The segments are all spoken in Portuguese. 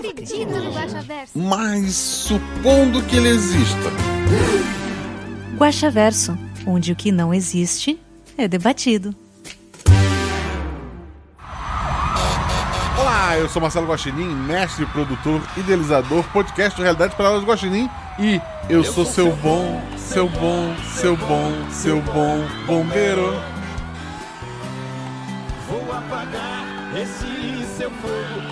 acredito no Guaxaverso. Mas supondo que ele exista. Guaxaverso, onde o que não existe é debatido. Olá, eu sou Marcelo Guaxinim, mestre, produtor, idealizador, podcast de Realidade Palavras do Guaxinim e eu, sou seu bom, seu bom, seu bom, seu bom bombeiro. Vou apagar esse seu fogo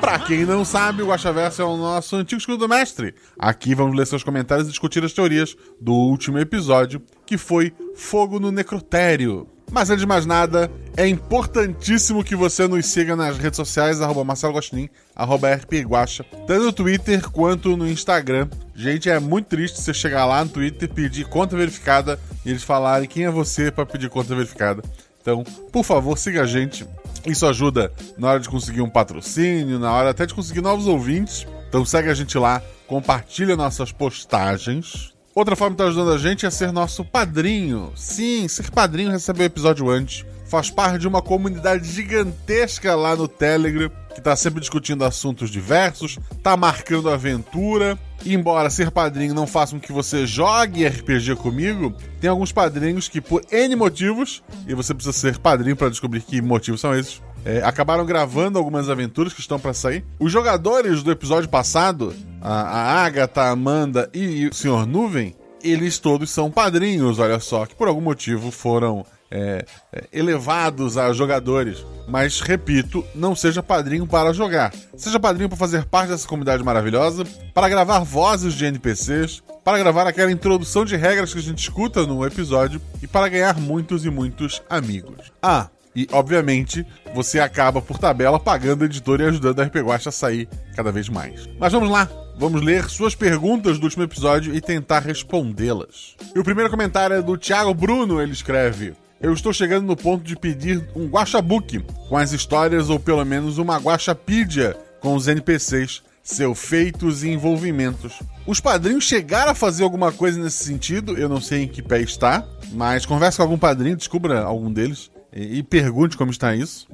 Pra quem não sabe, o Guaxaverso é o nosso antigo escudo do mestre. Aqui vamos ler seus comentários e discutir as teorias do último episódio, que foi Fogo no Necrotério. Mas antes de mais nada, é importantíssimo que você nos siga nas redes sociais, arroba Marcelo Guaxinim, arroba RPGuaxa, tanto no Twitter quanto no Instagram. Gente, é muito triste você chegar lá no Twitter, pedir conta verificada e eles falarem quem é você para pedir conta verificada. Então, por favor, siga a gente. Isso ajuda na hora de conseguir um patrocínio, na hora até de conseguir novos ouvintes. Então segue a gente lá, compartilha nossas postagens. Outra forma de estar ajudando a gente é ser nosso padrinho. Sim, ser padrinho recebe o episódio antes. Faz parte de uma comunidade gigantesca lá no Telegram, que tá sempre discutindo assuntos diversos, tá marcando aventura. E embora ser padrinho não faça com que você jogue RPG comigo, tem alguns padrinhos que, por N motivos, e você precisa ser padrinho para descobrir que motivos são esses, é, acabaram gravando algumas aventuras que estão para sair. Os jogadores do episódio passado, a, a Agatha, a Amanda e o Sr. Nuvem, eles todos são padrinhos, olha só, que por algum motivo foram é, elevados a jogadores. Mas, repito, não seja padrinho para jogar. Seja padrinho para fazer parte dessa comunidade maravilhosa, para gravar vozes de NPCs, para gravar aquela introdução de regras que a gente escuta no episódio e para ganhar muitos e muitos amigos. Ah, e, obviamente, você acaba, por tabela, pagando a editora e ajudando a RP a sair cada vez mais. Mas vamos lá! Vamos ler suas perguntas do último episódio e tentar respondê-las. E o primeiro comentário é do Thiago Bruno, ele escreve... Eu estou chegando no ponto de pedir um guachabook com as histórias ou pelo menos uma guachapedia com os NPCs, seus feitos e envolvimentos. Os padrinhos chegaram a fazer alguma coisa nesse sentido, eu não sei em que pé está, mas converse com algum padrinho, descubra algum deles e, e pergunte como está isso.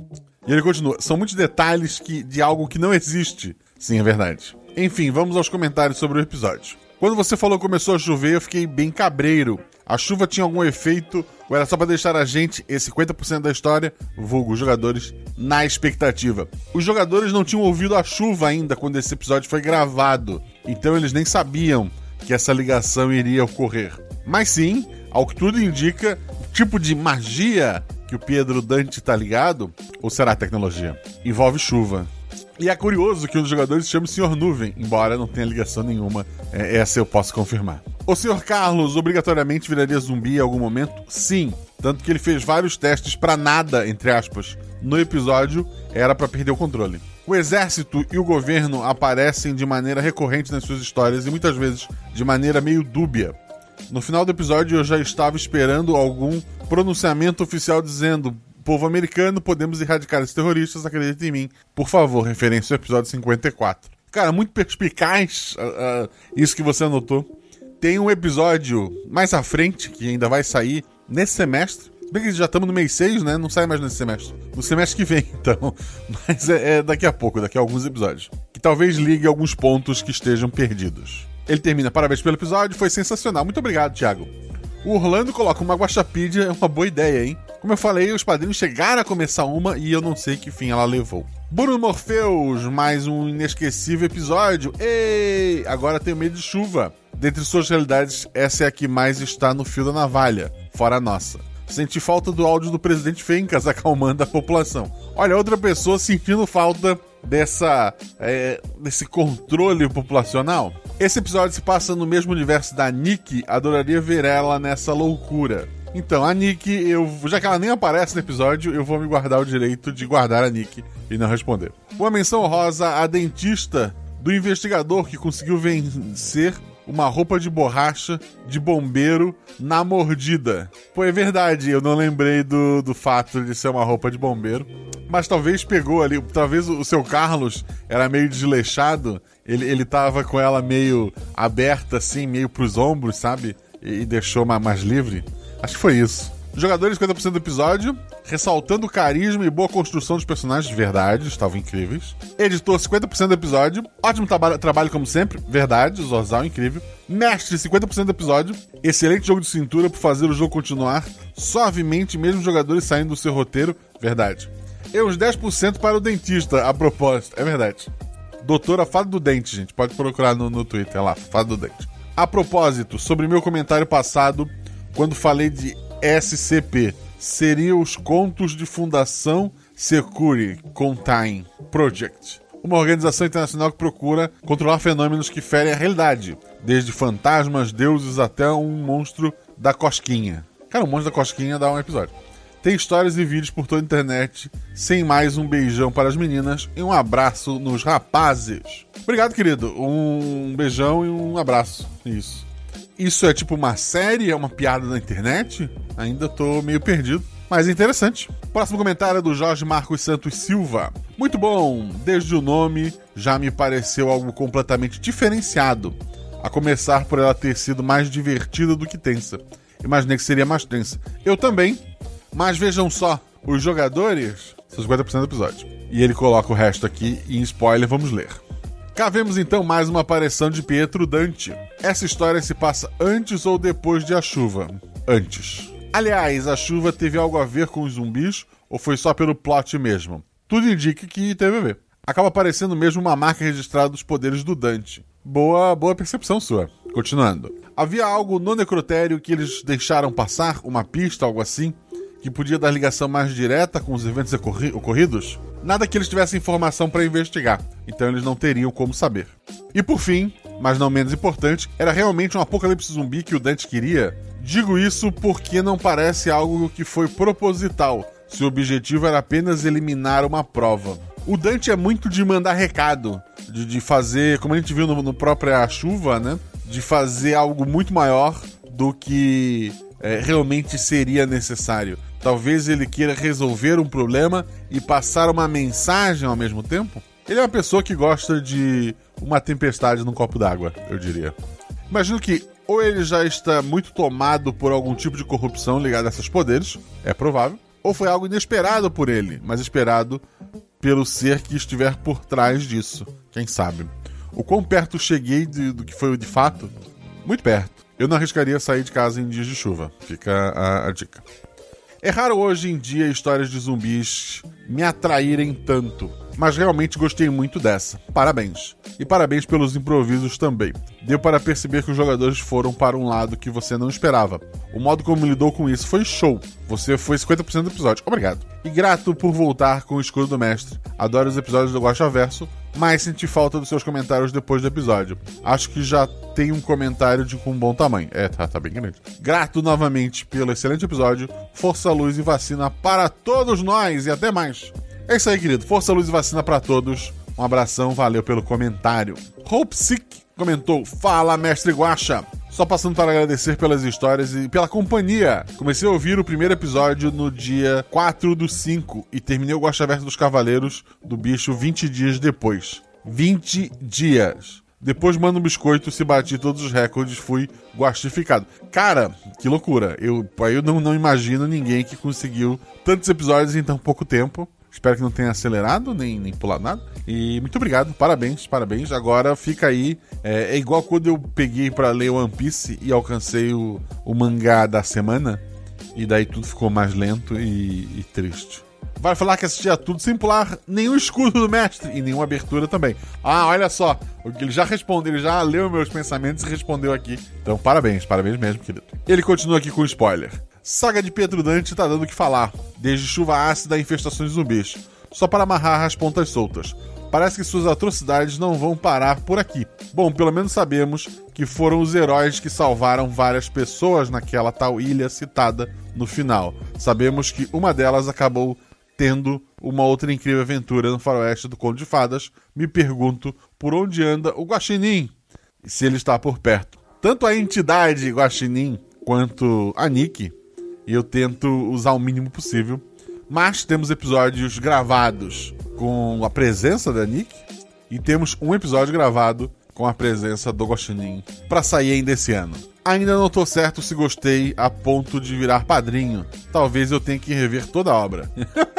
E ele continua: são muitos detalhes que, de algo que não existe. Sim, é verdade. Enfim, vamos aos comentários sobre o episódio. Quando você falou que começou a chover, eu fiquei bem cabreiro. A chuva tinha algum efeito ou era só para deixar a gente, esse 50% da história, vulgo os jogadores, na expectativa? Os jogadores não tinham ouvido a chuva ainda quando esse episódio foi gravado, então eles nem sabiam que essa ligação iria ocorrer. Mas sim, ao que tudo indica, o tipo de magia que o Pedro Dante tá ligado, ou será tecnologia, envolve chuva. E é curioso que um dos jogadores chama Sr. Nuvem, embora não tenha ligação nenhuma. É, essa eu posso confirmar. O Sr. Carlos obrigatoriamente viraria zumbi em algum momento? Sim. Tanto que ele fez vários testes para nada, entre aspas. No episódio, era para perder o controle. O exército e o governo aparecem de maneira recorrente nas suas histórias e muitas vezes de maneira meio dúbia. No final do episódio, eu já estava esperando algum pronunciamento oficial dizendo povo americano, podemos erradicar esses terroristas, acredita em mim. Por favor, referência ao episódio 54. Cara, muito perspicaz uh, uh, isso que você anotou. Tem um episódio mais à frente, que ainda vai sair nesse semestre. Bem que já estamos no mês 6, né? Não sai mais nesse semestre. No semestre que vem, então. Mas é, é daqui a pouco, daqui a alguns episódios. Que talvez ligue alguns pontos que estejam perdidos. Ele termina, parabéns pelo episódio, foi sensacional. Muito obrigado, Thiago. O Orlando coloca uma guaxapedia, é uma boa ideia, hein? Como eu falei, os padrinhos chegaram a começar uma e eu não sei que fim ela levou. Bruno Morpheus, mais um inesquecível episódio. Ei! Agora tenho medo de chuva. Dentre suas realidades, essa é a que mais está no fio da navalha, fora a nossa. Senti falta do áudio do presidente Fencas acalmando a população. Olha, outra pessoa sentindo falta dessa é, desse controle populacional. Esse episódio se passa no mesmo universo da Nick, adoraria ver ela nessa loucura. Então, a Nick, eu, já que ela nem aparece no episódio, eu vou me guardar o direito de guardar a Nick e não responder. Uma menção rosa à dentista do investigador que conseguiu vencer uma roupa de borracha de bombeiro na mordida. Pô, é verdade, eu não lembrei do, do fato de ser uma roupa de bombeiro. Mas talvez pegou ali, talvez o seu Carlos era meio desleixado, ele, ele tava com ela meio aberta assim, meio pros ombros, sabe? E, e deixou mais livre. Acho que foi isso. Jogadores 50% do episódio, ressaltando o carisma e boa construção dos personagens, verdade, estavam incríveis. Editor 50% do episódio, ótimo traba trabalho como sempre, verdade, Zorzal incrível. Mestre 50% do episódio, excelente jogo de cintura por fazer o jogo continuar suavemente, mesmo jogadores saindo do seu roteiro, verdade. E uns 10% para o dentista, a propósito, é verdade. Doutora Fada do Dente, gente, pode procurar no, no Twitter lá, Fada do Dente. A propósito, sobre meu comentário passado, quando falei de SCP seriam os contos de Fundação Security Contain Project, uma organização internacional que procura controlar fenômenos que ferem a realidade, desde fantasmas, deuses até um monstro da cosquinha. Cara, o monstro da cosquinha dá um episódio. Tem histórias e vídeos por toda a internet. Sem mais, um beijão para as meninas e um abraço nos rapazes. Obrigado, querido. Um beijão e um abraço. Isso. Isso é tipo uma série? É uma piada na internet? Ainda tô meio perdido. Mas é interessante. Próximo comentário é do Jorge Marcos Santos Silva. Muito bom, desde o nome já me pareceu algo completamente diferenciado. A começar por ela ter sido mais divertida do que tensa. Imaginei que seria mais tensa. Eu também. Mas vejam só, os jogadores são 50% do episódio. E ele coloca o resto aqui em spoiler vamos ler. Cá vemos então mais uma aparição de Pietro Dante. Essa história se passa antes ou depois de A Chuva? Antes. Aliás, a chuva teve algo a ver com os zumbis ou foi só pelo plot mesmo? Tudo indica que teve a ver. Acaba aparecendo mesmo uma marca registrada dos poderes do Dante. Boa, boa percepção sua. Continuando. Havia algo no necrotério que eles deixaram passar, uma pista, algo assim, que podia dar ligação mais direta com os eventos ocorri ocorridos? Nada que eles tivessem informação para investigar, então eles não teriam como saber. E por fim, mas não menos importante, era realmente um apocalipse zumbi que o Dante queria? Digo isso porque não parece algo que foi proposital. Seu objetivo era apenas eliminar uma prova. O Dante é muito de mandar recado, de, de fazer, como a gente viu no, no própria chuva, né? De fazer algo muito maior do que é, realmente seria necessário. Talvez ele queira resolver um problema e passar uma mensagem ao mesmo tempo. Ele é uma pessoa que gosta de uma tempestade num copo d'água, eu diria. Imagino que ou ele já está muito tomado por algum tipo de corrupção ligada a esses poderes, é provável, ou foi algo inesperado por ele, mas esperado pelo ser que estiver por trás disso, quem sabe. O quão perto cheguei de, do que foi de fato? Muito perto. Eu não arriscaria sair de casa em dias de chuva, fica a, a dica. É raro hoje em dia histórias de zumbis me atraírem tanto, mas realmente gostei muito dessa. Parabéns. E parabéns pelos improvisos também. Deu para perceber que os jogadores foram para um lado que você não esperava. O modo como lidou com isso foi show. Você foi 50% do episódio. Obrigado. E grato por voltar com o escudo do mestre. Adoro os episódios do Guacha Verso, mas senti falta dos seus comentários depois do episódio. Acho que já tem um comentário de com um bom tamanho. É, tá, tá bem grande. Grato novamente pelo excelente episódio. Força, luz e vacina para todos nós e até mais. É isso aí, querido. Força, luz e vacina para todos. Um abração, valeu pelo comentário. Hope Sick comentou: Fala, mestre Guacha. Só passando para agradecer pelas histórias e pela companhia. Comecei a ouvir o primeiro episódio no dia 4 do 5 e terminei o Guacha Verso dos Cavaleiros do Bicho 20 dias depois. 20 dias. Depois mando um biscoito, se bati todos os recordes, fui guastificado. Cara, que loucura. Eu, eu não, não imagino ninguém que conseguiu tantos episódios em tão pouco tempo. Espero que não tenha acelerado nem, nem pulado nada. E muito obrigado, parabéns, parabéns. Agora fica aí. É, é igual quando eu peguei para ler One Piece e alcancei o, o mangá da semana. E daí tudo ficou mais lento e, e triste. Vai falar que assistia tudo sem pular nenhum escudo do mestre e nenhuma abertura também. Ah, olha só. Ele já respondeu, ele já leu meus pensamentos e respondeu aqui. Então, parabéns, parabéns mesmo, querido. Ele continua aqui com spoiler. Saga de Pedro Dante tá dando o que falar, desde chuva ácida a infestações zumbis, só para amarrar as pontas soltas. Parece que suas atrocidades não vão parar por aqui. Bom, pelo menos sabemos que foram os heróis que salvaram várias pessoas naquela tal ilha citada no final. Sabemos que uma delas acabou tendo uma outra incrível aventura no faroeste do Conde de Fadas. Me pergunto por onde anda o Guaxinim e se ele está por perto. Tanto a entidade Guaxinim quanto a Nick, eu tento usar o mínimo possível. Mas temos episódios gravados com a presença da Nick e temos um episódio gravado com a presença do Guaxinim para sair ainda esse ano. Ainda não tô certo se gostei a ponto de virar padrinho. Talvez eu tenha que rever toda a obra.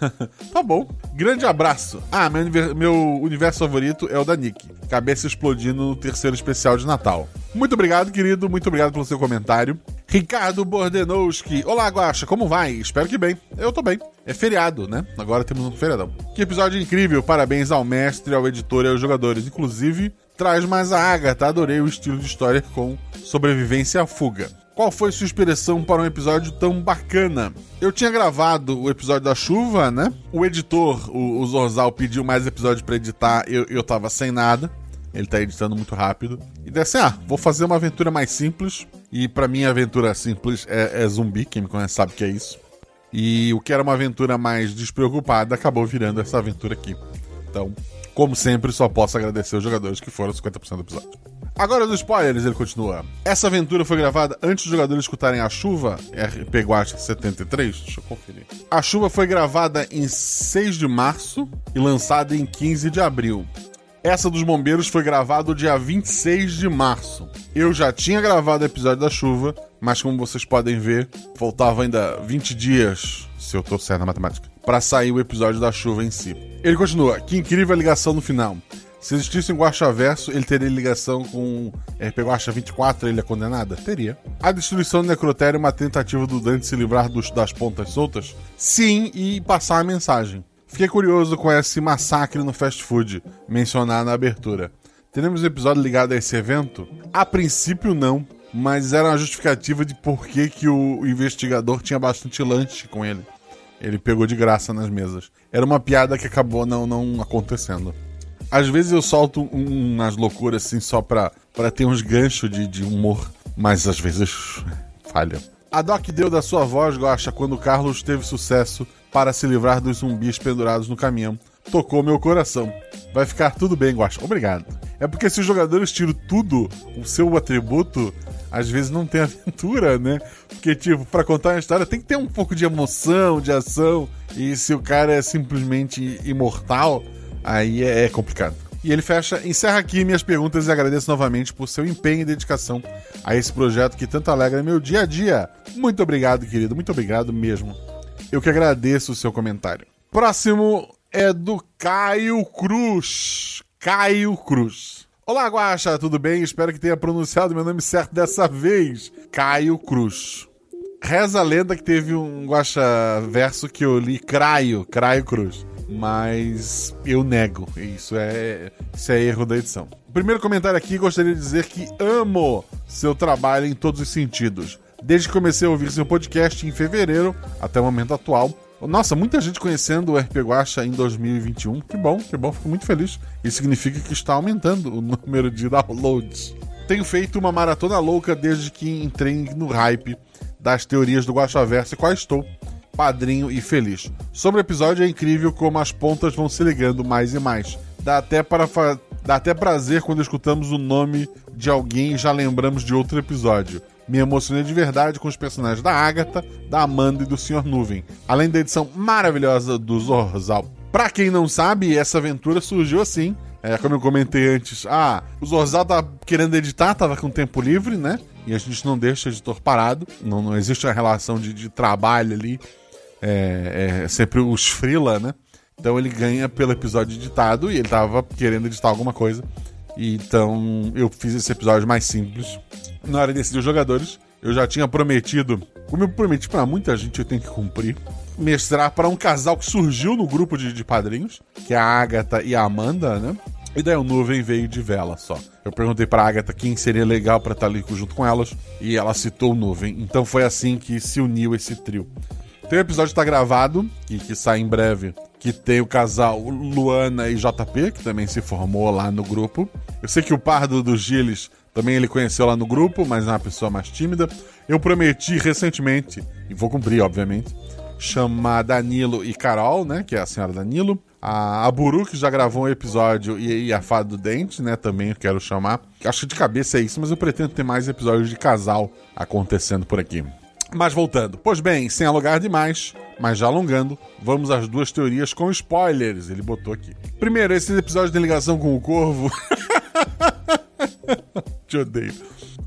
tá bom. Grande abraço. Ah, meu, meu universo favorito é o da Nick. Cabeça explodindo no terceiro especial de Natal. Muito obrigado, querido. Muito obrigado pelo seu comentário. Ricardo Bordenowski. Olá, Guaxa. Como vai? Espero que bem. Eu tô bem. É feriado, né? Agora temos um feriadão. Que episódio incrível. Parabéns ao mestre, ao editor e aos jogadores. Inclusive, traz mais a Agatha. Adorei o estilo de história com sobrevivência à fuga. Qual foi sua inspiração para um episódio tão bacana? Eu tinha gravado o episódio da chuva, né? O editor, o, o Zorzal, pediu mais episódios para editar, eu, eu tava sem nada. Ele tá editando muito rápido. E daí assim, ah, vou fazer uma aventura mais simples. E para mim, a aventura simples é, é zumbi, quem me conhece sabe que é isso. E o que era uma aventura mais despreocupada acabou virando essa aventura aqui. Então, como sempre, só posso agradecer os jogadores que foram 50% do episódio. Agora dos spoilers, ele continua. Essa aventura foi gravada antes dos jogadores escutarem A Chuva, RP Guacha 73. Deixa eu conferir. A Chuva foi gravada em 6 de março e lançada em 15 de abril. Essa dos bombeiros foi gravada dia 26 de março. Eu já tinha gravado o episódio da chuva, mas como vocês podem ver, faltava ainda 20 dias, se eu tô certo na matemática, para sair o episódio da chuva em si. Ele continua: que incrível a ligação no final. Se existisse um Guaxaverso, ele teria ligação com RP Guaxa 24, ele é condenada? Teria. A destruição do necrotério é uma tentativa do Dante se livrar dos- das pontas soltas? Sim, e passar a mensagem. Fiquei curioso com esse massacre no fast food, mencionado na abertura. Teremos um episódio ligado a esse evento? A princípio não, mas era uma justificativa de por que, que o investigador tinha bastante lanche com ele. Ele pegou de graça nas mesas. Era uma piada que acabou não, não acontecendo. Às vezes eu solto um, umas loucuras assim só pra, pra ter uns ganchos de, de humor, mas às vezes falha. A Doc deu da sua voz, Gosta, quando Carlos teve sucesso para se livrar dos zumbis pendurados no caminhão. Tocou meu coração. Vai ficar tudo bem, Guaxa. Obrigado. É porque se os jogadores tiram tudo, o seu atributo, às vezes não tem aventura, né? Porque, tipo, pra contar uma história tem que ter um pouco de emoção, de ação. E se o cara é simplesmente imortal, aí é, é complicado. E ele fecha, encerra aqui minhas perguntas e agradeço novamente por seu empenho e dedicação a esse projeto que tanto alegra meu dia a dia. Muito obrigado, querido, muito obrigado mesmo. Eu que agradeço o seu comentário. Próximo é do Caio Cruz. Caio Cruz. Olá, Guaxa, tudo bem? Espero que tenha pronunciado meu nome certo dessa vez. Caio Cruz. Reza a lenda que teve um Guaxa verso que eu li Craio, Craio Cruz. Mas eu nego. Isso é, isso é erro da edição. Primeiro comentário aqui, gostaria de dizer que amo seu trabalho em todos os sentidos. Desde que comecei a ouvir seu podcast em fevereiro até o momento atual. Nossa, muita gente conhecendo o RP Guacha em 2021. Que bom, que bom, fico muito feliz. Isso significa que está aumentando o número de downloads. Tenho feito uma maratona louca desde que entrei no hype das teorias do Guaxaverso e qual estou padrinho e feliz. Sobre o episódio é incrível como as pontas vão se ligando mais e mais. Dá até para fa- dá até prazer quando escutamos o nome de alguém e já lembramos de outro episódio. Me emocionei de verdade com os personagens da Agatha, da Amanda e do Sr. Nuvem, além da edição maravilhosa do Zorzal. Pra quem não sabe, essa aventura surgiu assim. É, como eu comentei antes, ah, o Zorzal tá querendo editar, tava com tempo livre, né? E a gente não deixa o editor parado. Não, não existe uma relação de, de trabalho ali. É, é sempre os freela, né? Então ele ganha pelo episódio editado e ele tava querendo editar alguma coisa. Então eu fiz esse episódio mais simples. Na hora de decidir os jogadores, eu já tinha prometido, como eu prometi pra muita gente, eu tenho que cumprir, mestrar para um casal que surgiu no grupo de, de padrinhos, que é a Agatha e a Amanda, né? E daí o Nuvem veio de vela só. Eu perguntei pra Agatha quem seria legal pra estar ali junto com elas, e ela citou o Nuvem. Então foi assim que se uniu esse trio. Tem um episódio tá gravado, e que sai em breve, que tem o casal Luana e JP, que também se formou lá no grupo. Eu sei que o Pardo dos Giles Também ele conheceu lá no grupo, mas é uma pessoa mais tímida. Eu prometi recentemente, e vou cumprir, obviamente, chamar Danilo e Carol, né? Que é a senhora Danilo. A, a Buru, que já gravou um episódio, e, e a Fada do Dente, né? Também eu quero chamar. Acho que de cabeça é isso, mas eu pretendo ter mais episódios de casal acontecendo por aqui. Mas voltando. Pois bem, sem alugar demais, mas já alongando, vamos às duas teorias com spoilers. Ele botou aqui. Primeiro, esse episódio tem ligação com o Corvo. Te odeio.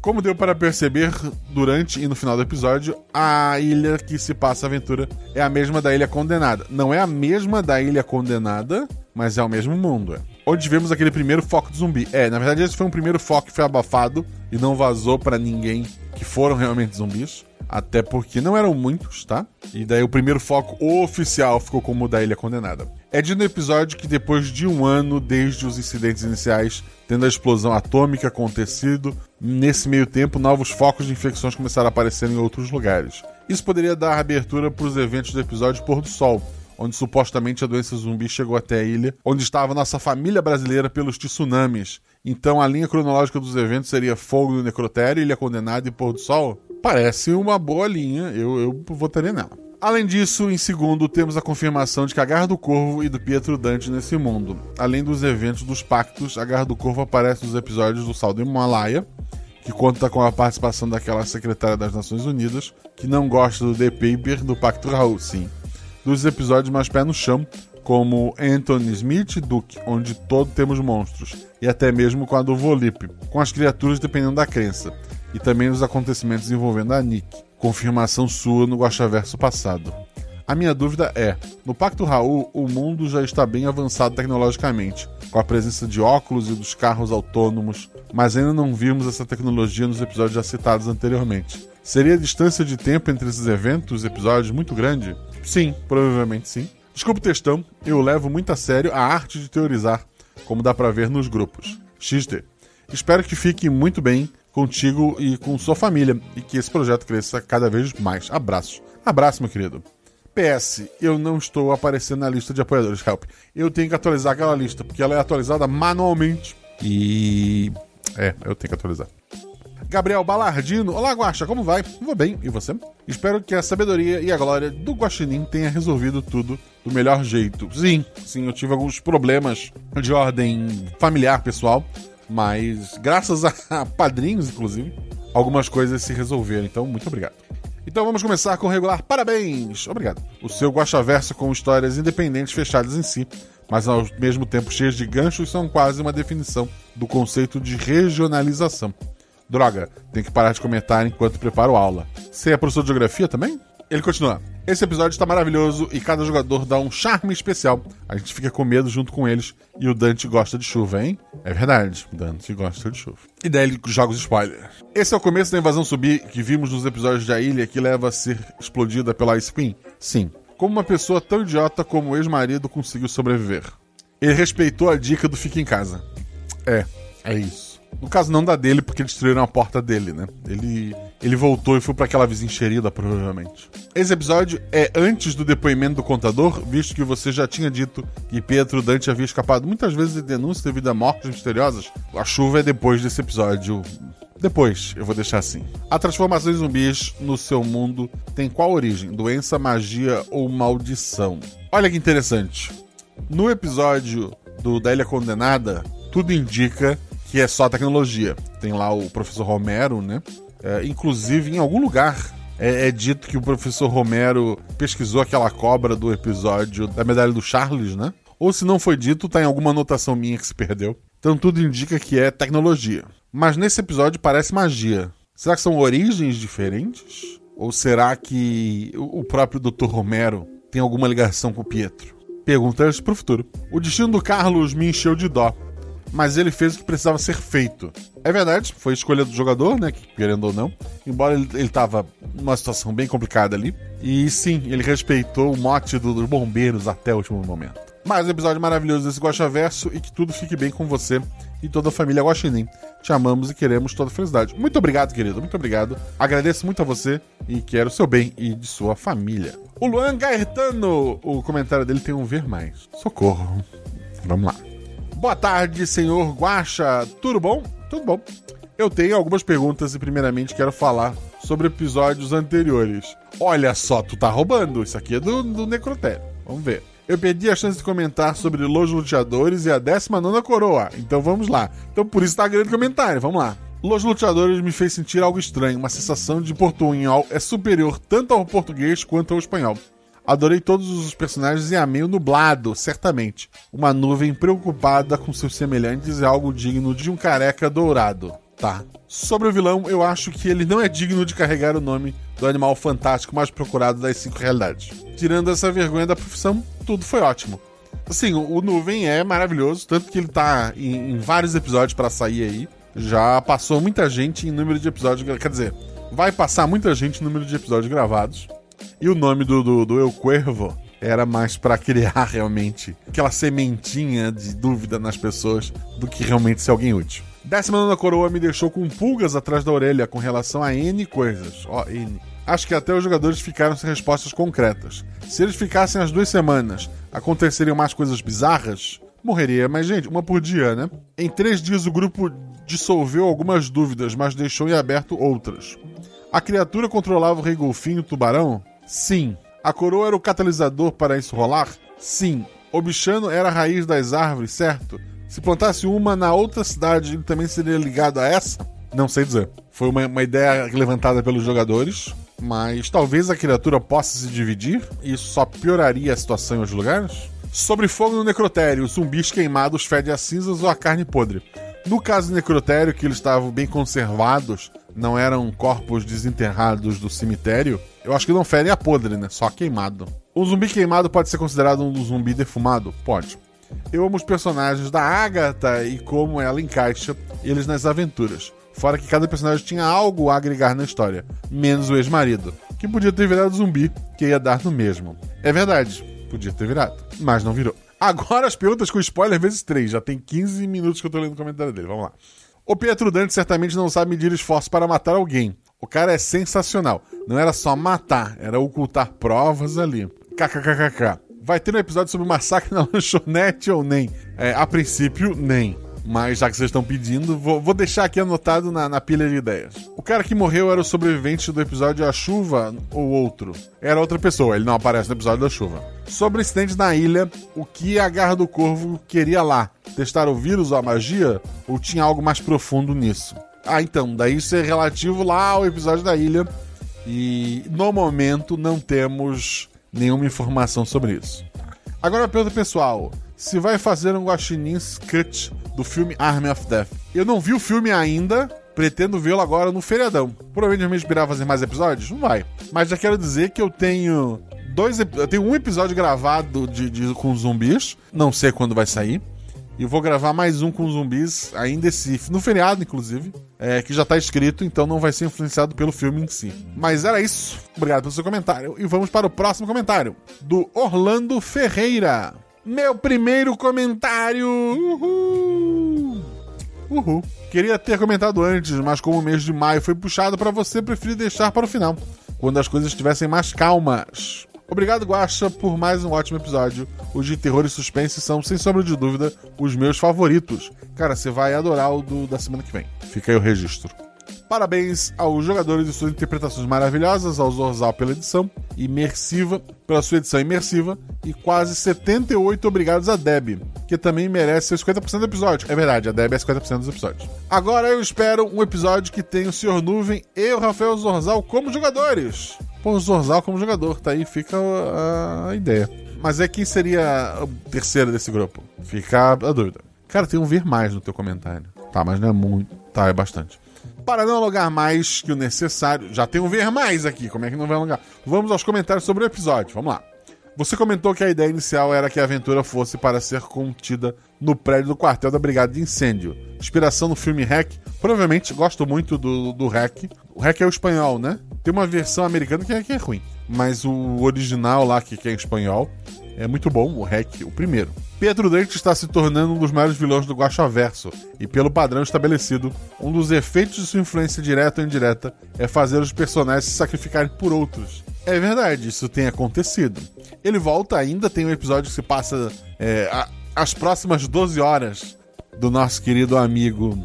Como deu para perceber durante e no final do episódio, a ilha que se passa a aventura é a mesma da Ilha Condenada. Não é a mesma da Ilha Condenada, mas é o mesmo mundo. É. Onde vemos aquele primeiro foco de zumbi. É, na verdade, esse foi um primeiro foco que foi abafado e não vazou para ninguém que foram realmente zumbis. Até porque não eram muitos, tá? E daí o primeiro foco oficial ficou como o da Ilha Condenada. É de no episódio que depois de um ano desde os incidentes iniciais, tendo a explosão atômica acontecido, nesse meio tempo novos focos de infecções começaram a aparecer em outros lugares. Isso poderia dar abertura para os eventos do episódio Pôr do Sol, onde supostamente a doença zumbi chegou até a ilha, onde estava nossa família brasileira pelos tsunamis. Então a linha cronológica dos eventos seria Fogo no Necrotério, Ilha Condenada e Pôr do Sol? Parece uma boa linha, eu, eu votaria nela. Além disso, em segundo, temos a confirmação de que a Garra do Corvo e do Pietro Dante nesse mundo. Além dos eventos dos pactos, a Garra do Corvo aparece nos episódios do Sal do Himalaia, que conta com a participação daquela secretária das Nações Unidas, que não gosta do The Paper do Pacto Raul, sim. Dos episódios mais pé no chão, como Anthony Smith Duke, onde todo temos monstros, e até mesmo com a do Volip, com as criaturas dependendo da crença e também dos acontecimentos envolvendo a Nick. Confirmação sua no Guaxaverso passado. A minha dúvida é: no Pacto Raul, o mundo já está bem avançado tecnologicamente, com a presença de óculos e dos carros autônomos, mas ainda não vimos essa tecnologia nos episódios já citados anteriormente. Seria a distância de tempo entre esses eventos, episódios, muito grande? Sim, provavelmente sim. Desculpa o textão, eu levo muito a sério a arte de teorizar, como dá pra ver nos grupos. XD. Espero que fique muito bem contigo e com sua família e que esse projeto cresça cada vez mais. Abraços. Abraço, meu querido. PS, eu não estou aparecendo na lista de apoiadores Help. Eu tenho que atualizar aquela lista, porque ela é atualizada manualmente. E. É, eu tenho que atualizar. Gabriel Balardino. Olá, Guaxa, como vai? Vou bem, e você? Espero que a sabedoria e a glória do Guaxinim tenha resolvido tudo do melhor jeito. Sim, sim, eu tive alguns problemas de ordem familiar, pessoal, mas graças a padrinhos, inclusive, algumas coisas se resolveram. Então, muito obrigado. Então vamos começar com o regular parabéns. Obrigado. O seu Guaxaverso com histórias independentes fechadas em si, mas ao mesmo tempo cheias de ganchos, são quase uma definição do conceito de regionalização. Droga, tem que parar de comentar enquanto preparo aula. Você é professor de geografia também? Ele continua. Esse episódio está maravilhoso e cada jogador dá um charme especial. A gente fica com medo junto com eles. E o Dante gosta de chuva, hein? É verdade, o Dante gosta de chuva. E daí ele joga os spoilers. Esse é o começo da invasão subir que vimos nos episódios da ilha que leva a ser explodida pela Ice Queen? Sim. Como uma pessoa tão idiota como o ex-marido conseguiu sobreviver? Ele respeitou a dica do fica em casa. É, é isso. No caso, não da dele, porque destruíram a porta dele, né? Ele, ele voltou e foi para aquela vizinha encherida, provavelmente. Esse episódio é antes do depoimento do contador, visto que você já tinha dito que Pietro Dante havia escapado muitas vezes de denúncias devido a mortes misteriosas. A chuva é depois desse episódio. Depois, eu vou deixar assim. A transformação em zumbis no seu mundo tem qual origem? Doença, magia ou maldição? Olha que interessante. No episódio do da Ilha Condenada, tudo indica que é só tecnologia. Tem lá o professor Romero, né? É, inclusive, em algum lugar é, é, dito que o professor Romero pesquisou aquela cobra do episódio da medalha do Charles, né? Ou se não foi dito, tá em alguma anotação minha que se perdeu. Então tudo indica que é tecnologia. Mas nesse episódio parece magia. Será que são origens diferentes? Ou será que o próprio Dr. Romero tem alguma ligação com o Pietro? Perguntas pro futuro. O destino do Carlos me encheu de dó mas ele fez o que precisava ser feito. É verdade, foi escolha do jogador, né? Querendo ou não. Embora ele, ele tava numa situação bem complicada ali. E sim, ele respeitou o mote dos bombeiros até o último momento. Mais um episódio maravilhoso desse Verso e que tudo fique bem com você e toda a família Guaxinim. Te amamos e queremos toda felicidade. Muito obrigado, querido. Muito obrigado. Agradeço muito a você e quero o seu bem e de sua família. O Luan Gaetano, o comentário dele tem um ver mais. Socorro. Vamos lá. Boa tarde, senhor Guacha. Tudo bom? Tudo bom. Eu tenho algumas perguntas e, primeiramente, quero falar sobre episódios anteriores. Olha só, tu tá roubando. Isso aqui é do, do Necrotério. Vamos ver. Eu perdi a chance de comentar sobre Los Luteadores e a 19 Coroa. Então vamos lá. Então por isso tá grande comentário. Vamos lá. Los Luteadores me fez sentir algo estranho, uma sensação de portunhol é superior tanto ao português quanto ao espanhol. Adorei todos os personagens e amei o nublado, certamente. Uma nuvem preocupada com seus semelhantes é algo digno de um careca dourado. Tá. Sobre o vilão, eu acho que ele não é digno de carregar o nome do animal fantástico mais procurado das cinco realidades. Tirando essa vergonha da profissão, tudo foi ótimo. Assim, o, Nuvem é maravilhoso, tanto que ele tá em, em vários episódios para sair aí. Já passou muita gente em número de episódios. Quer dizer, vai passar muita gente em número de episódios gravados. E o nome do, do, do Eu Cuervo era mais para criar realmente aquela sementinha de dúvida nas pessoas do que realmente ser alguém útil. Décima nona coroa me deixou com pulgas atrás da orelha com relação a N coisas. Ó, N. Acho que até os jogadores ficaram sem respostas concretas. Se eles ficassem as duas semanas, aconteceriam mais coisas bizarras? Morreria, mas gente, uma por dia, né? Em três dias o grupo dissolveu algumas dúvidas, mas deixou em aberto outras. A criatura controlava o rei golfinho tubarão? Sim. A coroa era o catalisador para isso rolar? Sim. O bichano era a raiz das árvores, certo? Se plantasse uma na outra cidade, ele também seria ligado a essa? Não sei dizer. Foi uma, uma ideia levantada pelos jogadores, mas talvez a criatura possa se dividir e isso só pioraria a situação em outros lugares? Sobre fogo no necrotério, zumbis queimados fedem a cinzas ou a carne podre. No caso do necrotério, que eles estavam bem conservados, não eram corpos desenterrados do cemitério, eu acho que não fere a podre, né? Só queimado. Um zumbi queimado pode ser considerado um zumbi defumado? Pode. Eu amo os personagens da Agatha e como ela encaixa eles nas aventuras. Fora que cada personagem tinha algo a agregar na história, menos o ex-marido, que podia ter virado zumbi, que ia dar no mesmo. É verdade, podia ter virado, mas não virou. Agora as perguntas com spoiler vezes 3, já tem 15 minutos que eu tô lendo o comentário dele, vamos lá. O Pietro Dante certamente não sabe medir esforço para matar alguém. O cara é sensacional. Não era só matar, era ocultar provas ali. KKKKK. Vai ter um episódio sobre o massacre na lanchonete ou nem? É, a princípio, nem. Mas já que vocês estão pedindo, vou, vou, deixar aqui anotado na, na, pilha de ideias. O cara que morreu era o sobrevivente do episódio A Chuva ou outro? Era outra pessoa, ele não aparece no episódio da chuva. Sobre o incidente na ilha, o que a Garra do Corvo queria lá? Testar o vírus ou a magia? Ou tinha algo mais profundo nisso? Ah, então, daí isso é relativo lá ao episódio da ilha. E no momento não temos nenhuma informação sobre isso. Agora a pergunta pessoal: se vai fazer um Guaxinins Cut do filme Army of Death? Eu não vi o filme ainda, pretendo vê-lo agora no feriadão. Provavelmente vai me inspirar a fazer mais episódios? Não vai. Mas já quero dizer que eu tenho dois. Eu tenho um episódio gravado de, de com zumbis. Não sei quando vai sair. E vou gravar mais um com zumbis ainda esse. No feriado, inclusive. É, que já tá escrito, então não vai ser influenciado pelo filme em si. Mas era isso. Obrigado pelo seu comentário. E vamos para o próximo comentário. Do Orlando Ferreira. Meu primeiro comentário. Uhul! Uhul. Queria ter comentado antes, mas como o mês de maio foi puxado para você, preferi deixar para o final, quando as coisas estivessem mais calmas. Obrigado, Guaxa, por mais um ótimo episódio. Os de terror e suspense são, sem sombra de dúvida, os meus favoritos. Cara, você vai adorar o do, da semana que vem. Fica aí o registro. Parabéns aos jogadores e suas interpretações maravilhosas, ao Zorzal pela edição imersiva, pela sua edição imersiva, e quase 78 obrigados a Deb, que também merece ser 50% do episódio. É verdade, a Deb é 50% dos episódios. Agora eu espero um episódio que tenha o Sr. Nuvem e o Rafael Zorzal como jogadores. Pô, o Zorzal como jogador, tá aí, fica a, a ideia. Mas é quem seria o terceiro desse grupo? Fica a dúvida. Cara, tem um ver mais no teu comentário. Tá, mas não é muito. Tá, é bastante. Para não alongar mais que o necessário, já tem um ver mais aqui, como é que não vai alongar? Vamos aos comentários sobre o episódio, vamos lá. Você comentou que a ideia inicial era que a aventura fosse para ser contida no prédio do quartel da Brigada de Incêndio. Inspiração no filme Hack. Provavelmente gosto muito do, do Hack. O Hack é o espanhol, né? Tem uma versão americana que é, que é ruim. Mas o original lá, que, que é em espanhol, é muito bom, o Hack, o primeiro. Pedro Dante está se tornando um dos maiores vilões do Guaxaverso, e pelo padrão estabelecido, um dos efeitos de sua influência direta ou indireta é fazer os personagens se sacrificarem por outros. É verdade, isso tem acontecido. Ele volta ainda, tem um episódio que se passa é, as próximas 12 horas do nosso querido amigo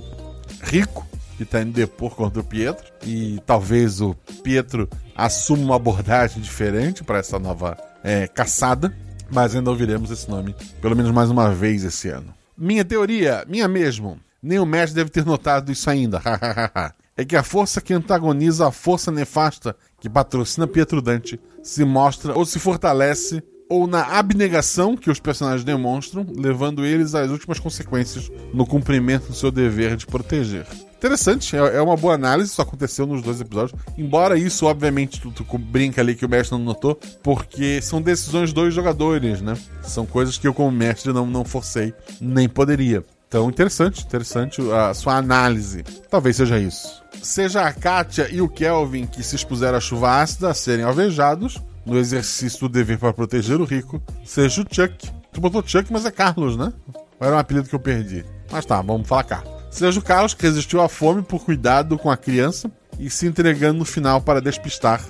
Rico, que tá indo depor contra o Pietro. E talvez o Pietro assuma uma abordagem diferente para essa nova é, caçada. Mas ainda ouviremos esse nome pelo menos mais uma vez esse ano. Minha teoria, minha mesmo. Nem o mestre deve ter notado isso ainda. é que a força que antagoniza a força nefasta que patrocina Pietro Dante se mostra ou se fortalece ou na abnegação que os personagens demonstram, levando eles às últimas consequências no cumprimento do seu dever de proteger. Interessante, é, é uma boa análise, isso aconteceu nos dois episódios. Embora isso, obviamente, tu, tu brinca ali que o mestre não notou, porque são decisões dos jogadores, né? São coisas que eu, como mestre, não, não forcei, nem poderia. Então, interessante, interessante a sua análise. Talvez seja isso. Seja a Katia e o Kelvin que se expuseram à chuva ácida a serem alvejados no exercício do dever para proteger o rico, seja o Chuck. Tu botou Chuck, mas é Carlos, né? Era um apelido que eu perdi? Mas tá, vamos falar Carlos. Seja o Carlos que resistiu à fome por cuidado com a criança e se entregando no final para despistar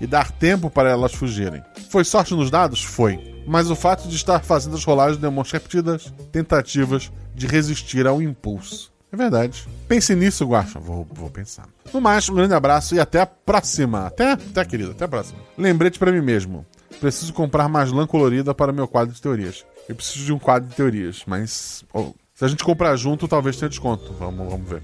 e dar tempo para elas fugirem. Foi sorte nos dados? Foi. Mas o fato de estar fazendo as rolagens demonstra repetidas tentativas de resistir ao impulso. É verdade. Pense nisso, Guacha. Vou, vou pensar. No mais, um grande abraço e até a próxima. Até, até querido, até a próxima. Lembrete para mim mesmo. Preciso comprar mais lã colorida para meu quadro de teorias. Eu preciso de um quadro de teorias, mas se a gente comprar junto, talvez tenha desconto. Vamos, vamos ver.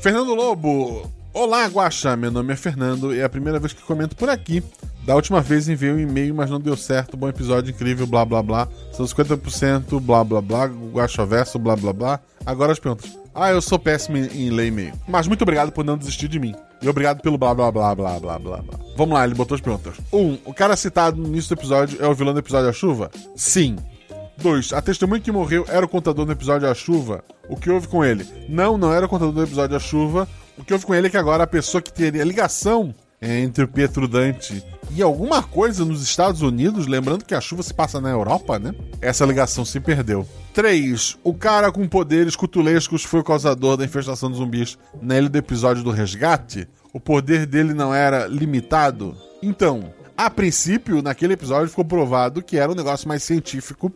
Fernando Lobo. Olá, Guaxa. Meu nome é Fernando e é a primeira vez que comento por aqui. Da última vez enviei um e-mail, mas não deu certo. Bom episódio, incrível, blá blá blá. São 50%, blá blá blá. Guaxa verso, blá blá blá. Agora as perguntas. Ah, eu sou péssimo em ler e-mail. Mas muito obrigado por não desistir de mim. E obrigado pelo blá blá blá blá blá blá blá. Vamos lá, ele botou as perguntas. Um, o cara citado no início do episódio é o vilão do episódio A Chuva? Sim. 2. A testemunha que morreu era o contador no episódio A Chuva. O que houve com ele? Não, não era o contador do episódio A Chuva. O que houve com ele é que agora a pessoa que teria ligação entre o Pietro Dante e alguma coisa nos Estados Unidos, lembrando que a chuva se passa na Europa, né? Essa ligação se perdeu. 3. O cara com poderes cutulescos foi o causador da infestação de zumbis na ilha do episódio do resgate? O poder dele não era limitado? Então, a princípio, naquele episódio ficou provado que era um negócio mais científico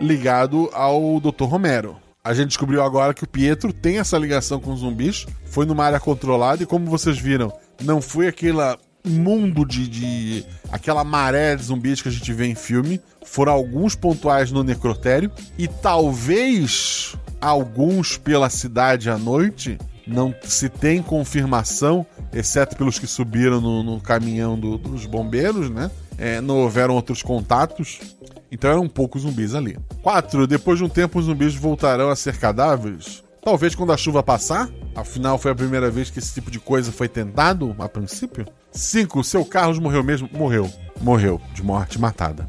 ligado ao Dr. Romero. A gente descobriu agora que o Pietro tem essa ligação com os zumbis, foi numa área controlada e como vocês viram, não foi aquela mundo de, de, aquela maré de zumbis que a gente vê em filme. Foram alguns pontuais no necrotério e talvez alguns pela cidade à noite. Não se tem confirmação, exceto pelos que subiram no, no caminhão do, dos bombeiros, né? É, não houveram outros contatos. Então eram poucos zumbis ali. 4. Depois de um tempo, os zumbis voltarão a ser cadáveres? Talvez quando a chuva passar? Afinal, foi a primeira vez que esse tipo de coisa foi tentado a princípio? 5. Seu Carlos morreu mesmo? Morreu. Morreu. De morte matada.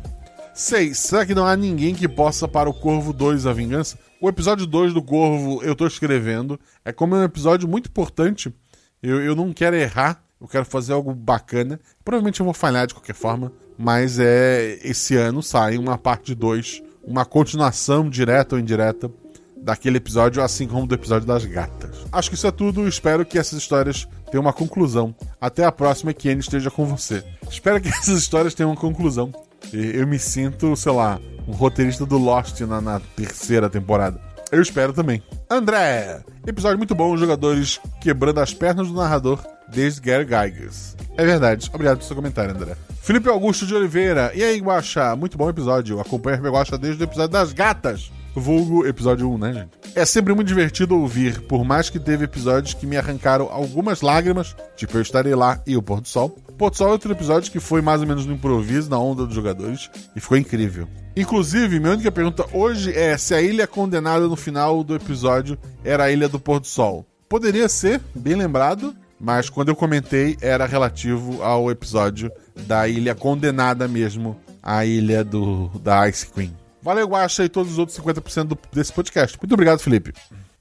6. Será que não há ninguém que possa para o Corvo 2 a vingança? O episódio 2 do Corvo eu tô escrevendo. É como é um episódio muito importante. Eu, eu não quero errar. Eu quero fazer algo bacana. Provavelmente eu vou falhar de qualquer forma mas é esse ano sai uma parte 2, uma continuação direta ou indireta daquele episódio, assim como do episódio das gatas. Acho que isso é tudo, espero que essas histórias tenham uma conclusão. Até a próxima que Anne esteja com você. Espero que essas histórias tenham uma conclusão. Eu me sinto, sei lá, um roteirista do Lost na, na terceira temporada. Eu espero também. André! Episódio muito bom, jogadores quebrando as pernas do narrador desde Gary Gygax. É verdade. Obrigado pelo seu comentário, André. Felipe Augusto de Oliveira. E aí, Guaxa? Muito bom episódio. Acompanha o Guaxa desde o episódio das gatas. Vulgo episódio 1, né, gente? É sempre muito divertido ouvir, por mais que teve episódios que me arrancaram algumas lágrimas, tipo Eu Estarei Lá e O Pôr do Sol. O Pôr do Sol é outro episódio que foi mais ou menos no improviso, na onda dos jogadores, e ficou incrível. Inclusive, minha única pergunta hoje é se a ilha condenada no final do episódio era a Ilha do Pôr do Sol. Poderia ser, bem lembrado, mas quando eu comentei era relativo ao episódio da ilha condenada mesmo, a ilha do da Ice Queen. Valeu, Guaxa e todos os outros 50% do, desse podcast. Muito obrigado, Felipe.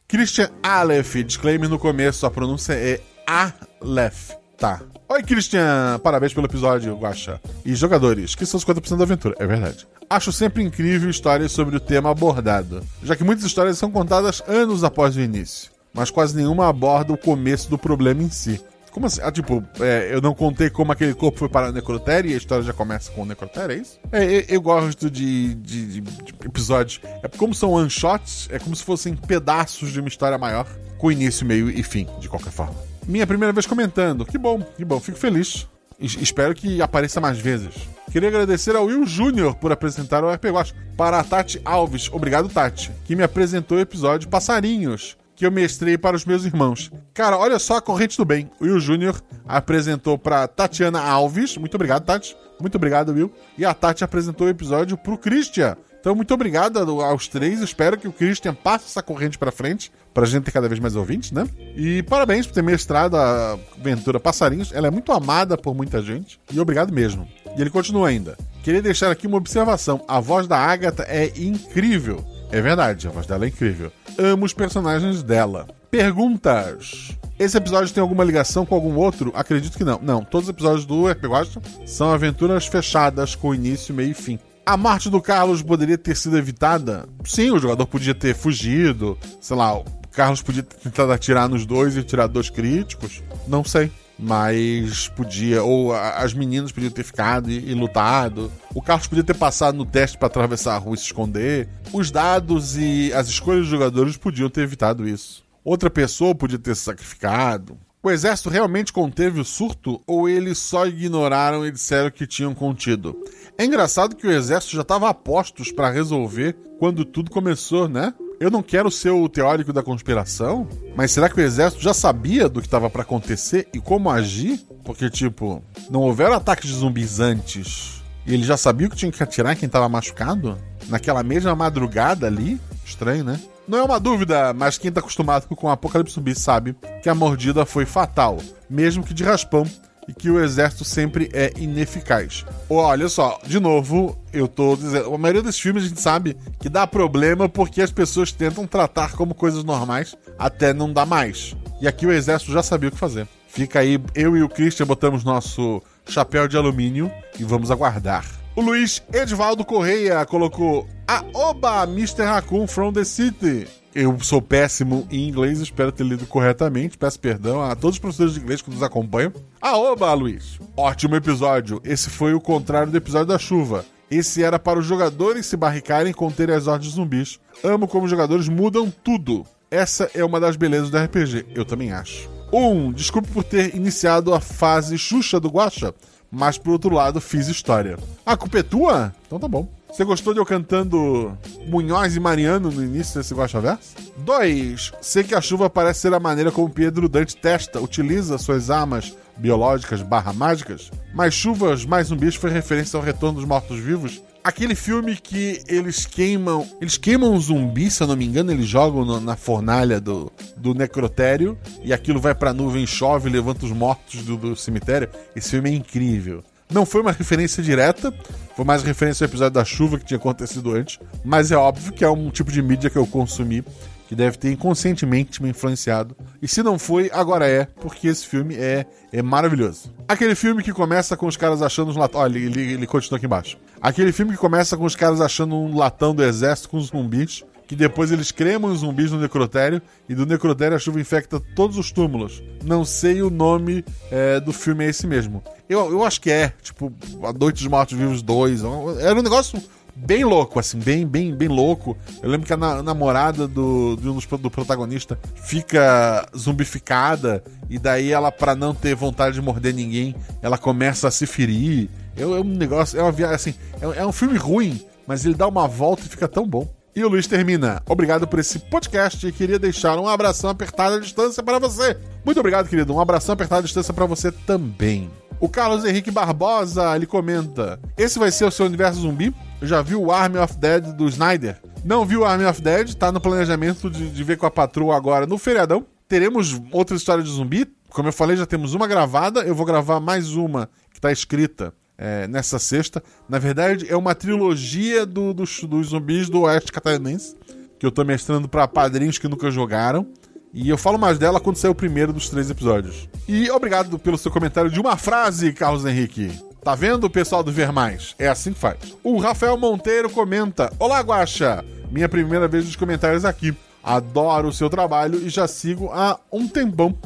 Christian Aleph, disclaimer no começo, a pronúncia é Aleph. Tá. Oi, Christian! Parabéns pelo episódio, Guaxa. E jogadores, que são 50% da aventura, é verdade. Acho sempre incrível histórias sobre o tema abordado, já que muitas histórias são contadas anos após o início mas quase nenhuma aborda o começo do problema em si. Como assim? Ah, tipo, é, eu não contei como aquele corpo foi para o necrotério e a história já começa com o necrotério, é isso? É, eu, eu gosto de, de, de, episódios. É como são one-shots, é como se fossem pedaços de uma história maior. com início, meio e fim, de qualquer forma. Minha primeira vez comentando. Que bom, que bom, fico feliz. Es- espero que apareça mais vezes. Queria agradecer ao Will Júnior por apresentar o RPG Para a Tati Alves, obrigado Tati, que me apresentou o episódio Passarinhos, que eu mestrei para os meus irmãos. Cara, olha só a corrente do bem. O Will Júnior apresentou para Tatiana Alves, muito obrigado Tati, muito obrigado Will. E a Tati apresentou o episódio pro Christian. Então, muito obrigado aos três. Espero que o Christian passe essa corrente pra frente, pra gente ter cada vez mais ouvintes, né? E parabéns por ter mestrado a aventura Passarinhos. Ela é muito amada por muita gente. E obrigado mesmo. E ele continua ainda. Queria deixar aqui uma observação. A voz da Agatha é incrível. É verdade, a voz dela é incrível. Amo os personagens dela. Perguntas. Esse episódio tem alguma ligação com algum outro? Acredito que não. Não, todos os episódios do RPG são aventuras fechadas com início, meio e fim. A morte do Carlos poderia ter sido evitada? Sim, o jogador podia ter fugido. Sei lá, o Carlos podia ter tentado atirar nos dois e tirar dois críticos. Não sei. Mas podia. Ou as meninas podiam ter ficado e, e lutado. O Carlos podia ter passado no teste para atravessar a rua e se esconder. Os dados e as escolhas dos jogadores podiam ter evitado isso. Outra pessoa podia ter se sacrificado. O exército realmente conteve o surto ou eles só ignoraram e disseram que tinham contido? É engraçado que o exército já estava a postos para resolver quando tudo começou, né? Eu não quero ser o teórico da conspiração, mas será que o exército já sabia do que estava para acontecer e como agir? Porque, tipo, não houveram ataques de zumbis antes e ele já sabia que tinha que atirar em quem estava machucado? Naquela mesma madrugada ali? Estranho, né? Não é uma dúvida, mas quem tá acostumado com o Apocalipse Zumbi sabe que a mordida foi fatal, mesmo que de raspão, e que o exército sempre é ineficaz. Olha só, de novo, eu tô dizendo, a maioria desses filmes a gente sabe que dá problema porque as pessoas tentam tratar como coisas normais até não dar mais. E aqui o exército já sabia o que fazer. Fica aí, eu e o Christian botamos nosso chapéu de alumínio e vamos aguardar. O Luiz Edvaldo Correia colocou Aoba, Mr. Raccoon from the City. Eu sou péssimo em inglês, espero ter lido corretamente. Peço perdão a todos os professores de inglês que nos acompanham. Aoba, Luiz. Ótimo episódio. Esse foi o contrário do episódio da chuva. Esse era para os jogadores se barricarem com ter as ordens zumbis. Amo como os jogadores mudam tudo. Essa é uma das belezas do RPG, eu também acho. Um, desculpe por ter iniciado a fase Xuxa do Guacha, mas por outro lado fiz história. A culpa é tua? Então tá bom. Você gostou de eu cantando Munhoz e Mariano no início desse Guacha Verso? 2. Sei que a chuva parece ser a maneira como Pedro Dante testa, utiliza suas armas biológicas barra mágicas, mas Chuvas mais zumbis foi referência ao retorno dos mortos-vivos. Aquele filme que eles queimam. Eles queimam um zumbi, se eu não me engano, eles jogam no- na fornalha do, do necrotério e aquilo vai pra nuvem, chove, levanta os mortos do, do cemitério. Esse filme é incrível. Não foi uma referência direta, foi mais referência ao episódio da chuva que tinha acontecido antes, mas é óbvio que é um tipo de mídia que eu consumi que deve ter inconscientemente me influenciado. E se não foi, agora é, porque esse filme é, é maravilhoso. Aquele filme que começa com os caras achando uns latão. Olha, ele, ele continua aqui embaixo. Aquele filme que começa com os caras achando um latão do exército com zumbis. Que depois eles cremam os zumbis no necrotério e do necrotério a chuva infecta todos os túmulos. Não sei o nome é, do filme, é esse mesmo. Eu, eu acho que é, tipo, A Noite dos Mortos Vivos 2. Era um negócio bem louco, assim, bem, bem, bem louco. Eu lembro que a na- namorada do, pro- do protagonista fica zumbificada e daí ela, pra não ter vontade de morder ninguém, ela começa a se ferir. É, é um negócio, é uma viagem, assim, é, é um filme ruim, mas ele dá uma volta e fica tão bom. E o Luiz termina. Obrigado por esse podcast e queria deixar um abração apertado à distância para você. Muito obrigado, querido. Um abração apertado à distância para você também. O Carlos Henrique Barbosa, ele comenta: Esse vai ser o seu universo zumbi? Eu já vi o Army of Dead do Snyder. Não vi o Army of Dead, tá no planejamento de, de ver com a patroa agora no feriadão. Teremos outra história de zumbi. Como eu falei, já temos uma gravada. Eu vou gravar mais uma que tá escrita é, nessa sexta. Na verdade, é uma trilogia do- dos, dos zumbis do Oeste Catarinense, que eu tô mestrando para padrinhos que nunca jogaram. E eu falo mais dela quando sair o primeiro dos três episódios. E obrigado pelo seu comentário de uma frase, Carlos Henrique. Tá vendo, pessoal do Ver Mais? É assim que faz. O Rafael Monteiro comenta: Olá, Guaxa! Minha primeira vez nos comentários aqui. Adoro o seu trabalho e já sigo há um tempão.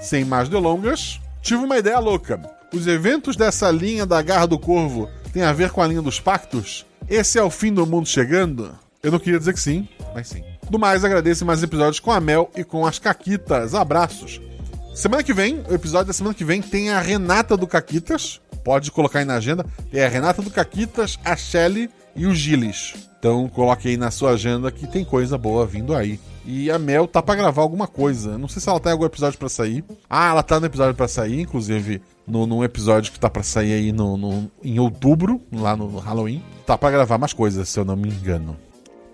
Sem mais delongas, tive uma ideia louca. Os eventos dessa linha da Garra do Corvo têm a ver com a linha dos pactos? Esse é o fim do mundo chegando? Eu não queria dizer que sim, mas sim. Do mais, agradeço mais episódios com a Mel e com as Caquitas. Abraços. Semana que vem, o episódio da semana que vem tem a Renata do Caquitas. Pode colocar aí na agenda. Tem a Renata do Caquitas, a Shelly e o Gilles. Então coloque aí na sua agenda que tem coisa boa vindo aí. E a Mel tá pra gravar alguma coisa. Não sei se ela tem algum episódio pra sair. Ah, ela tá no episódio pra sair, inclusive no, num episódio que tá pra sair aí no, no- em outubro, lá no, no Halloween. Tá pra gravar mais coisas, se eu não me engano.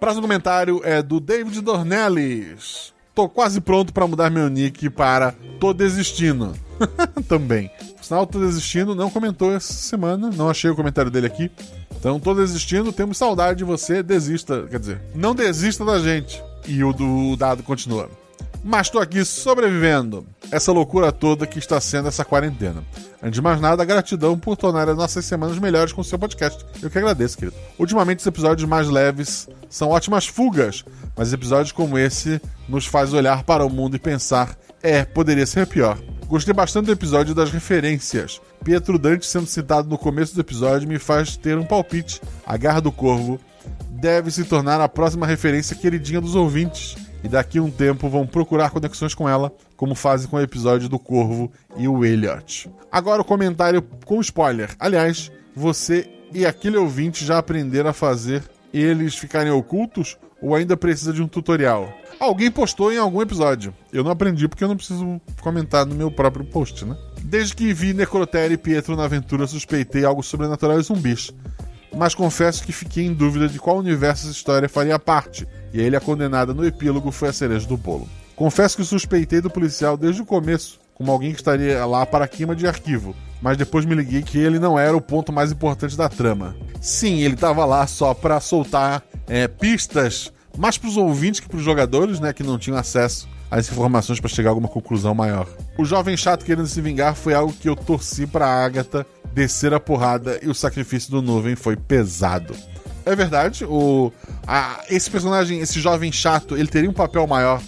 Próximo comentário é do David Dornelles. Tô quase pronto pra mudar meu nick para Tô Desistindo. Também. Sinal, Tô Desistindo não comentou essa semana, não achei o comentário dele aqui. Então, tô desistindo, temos saudade de você, desista. Quer dizer, não desista da gente. E o do dado continua. Mas tô aqui sobrevivendo. Essa loucura toda que está sendo essa quarentena. Antes de mais nada, gratidão por tornar as nossas semanas melhores com o seu podcast. Eu que agradeço, querido. Ultimamente, os episódios mais leves são ótimas fugas, mas episódios como esse nos faz olhar para o mundo e pensar: é, poderia ser pior. Gostei bastante do episódio das referências. Pietro Dante sendo citado no começo do episódio me faz ter um palpite. A Garra do Corvo deve se tornar a próxima referência queridinha dos ouvintes. E daqui a um tempo vão procurar conexões com ela, como fazem com o episódio do Corvo e o Elliot. Agora o comentário com spoiler. Aliás, você e aquele ouvinte já aprenderam a fazer eles ficarem ocultos ou ainda precisa de um tutorial? Alguém postou em algum episódio. Eu não aprendi porque eu não preciso comentar no meu próprio post, né? Desde que vi Necrotério e Pietro na aventura, suspeitei algo sobrenatural e zumbis. Mas confesso que fiquei em dúvida de qual universo essa história faria parte, e a ilha condenada no epílogo foi a cereja do bolo. Confesso que suspeitei do policial desde o começo, como alguém que estaria lá para queima de arquivo, mas depois me liguei que ele não era o ponto mais importante da trama. Sim, ele estava lá só para soltar é, pistas, mais para os ouvintes que para os jogadores, né, que não tinham acesso às informações para chegar a alguma conclusão maior. O jovem chato querendo se vingar foi algo que eu torci para Agatha descer a porrada e o sacrifício do Nuvem foi pesado. É verdade, o a- esse personagem, esse jovem chato, ele teria um papel maior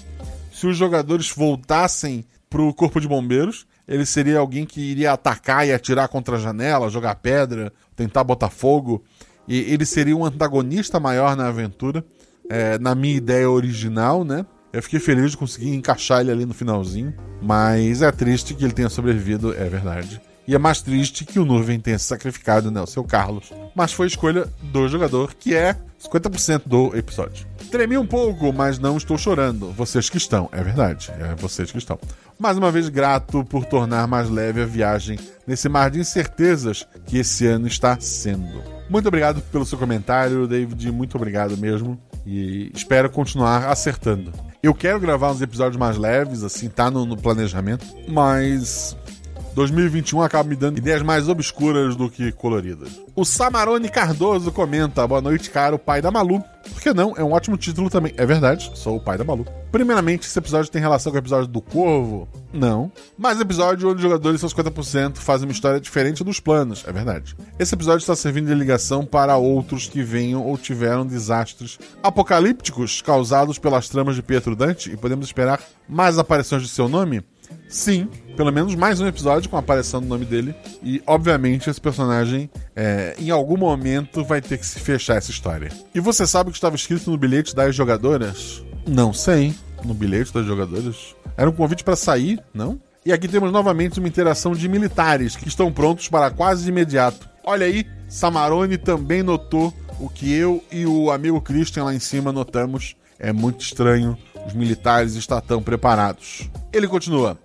se os jogadores voltassem pro corpo de bombeiros. Ele seria alguém que iria atacar e atirar contra a janela, jogar pedra, tentar botar fogo. E ele seria um antagonista maior na aventura, é, na minha ideia original, né? Eu fiquei feliz de conseguir encaixar ele ali no finalzinho, mas é triste que ele tenha sobrevivido, é verdade. E é mais triste que o Nuvem tenha se sacrificado, né? O seu Carlos. Mas foi escolha do jogador, que é 50% do episódio. Tremi um pouco, mas não estou chorando. Vocês que estão, é verdade. É vocês que estão. Mais uma vez, grato por tornar mais leve a viagem nesse mar de incertezas que esse ano está sendo. Muito obrigado pelo seu comentário, David. Muito obrigado mesmo. E espero continuar acertando. Eu quero gravar uns episódios mais leves, assim, tá no, no planejamento. Mas 2021 acaba me dando ideias mais obscuras do que coloridas. O Samarone Cardoso comenta: Boa noite, cara, o pai da Malu. Por que não? É um ótimo título também. É verdade, sou o pai da Malu. Primeiramente, esse episódio tem relação com o episódio do Corvo? Não. Mas episódio onde os jogadores são 50% fazem uma história diferente dos planos. É verdade. Esse episódio está servindo de ligação para outros que venham ou tiveram desastres apocalípticos causados pelas tramas de Pietro Dante e podemos esperar mais aparições de seu nome? Sim, pelo menos mais um episódio com a aparição do nome dele. E, obviamente, esse personagem, é, em algum momento, vai ter que se fechar essa história. E você sabe o que estava escrito no bilhete das jogadoras? Não sei. No bilhete das jogadoras? Era um convite para sair, não? E aqui temos novamente uma interação de militares que estão prontos para quase imediato. Olha aí, Samarone também notou o que eu e o amigo Christian lá em cima notamos. É muito estranho, os militares estão tão preparados. Ele continua.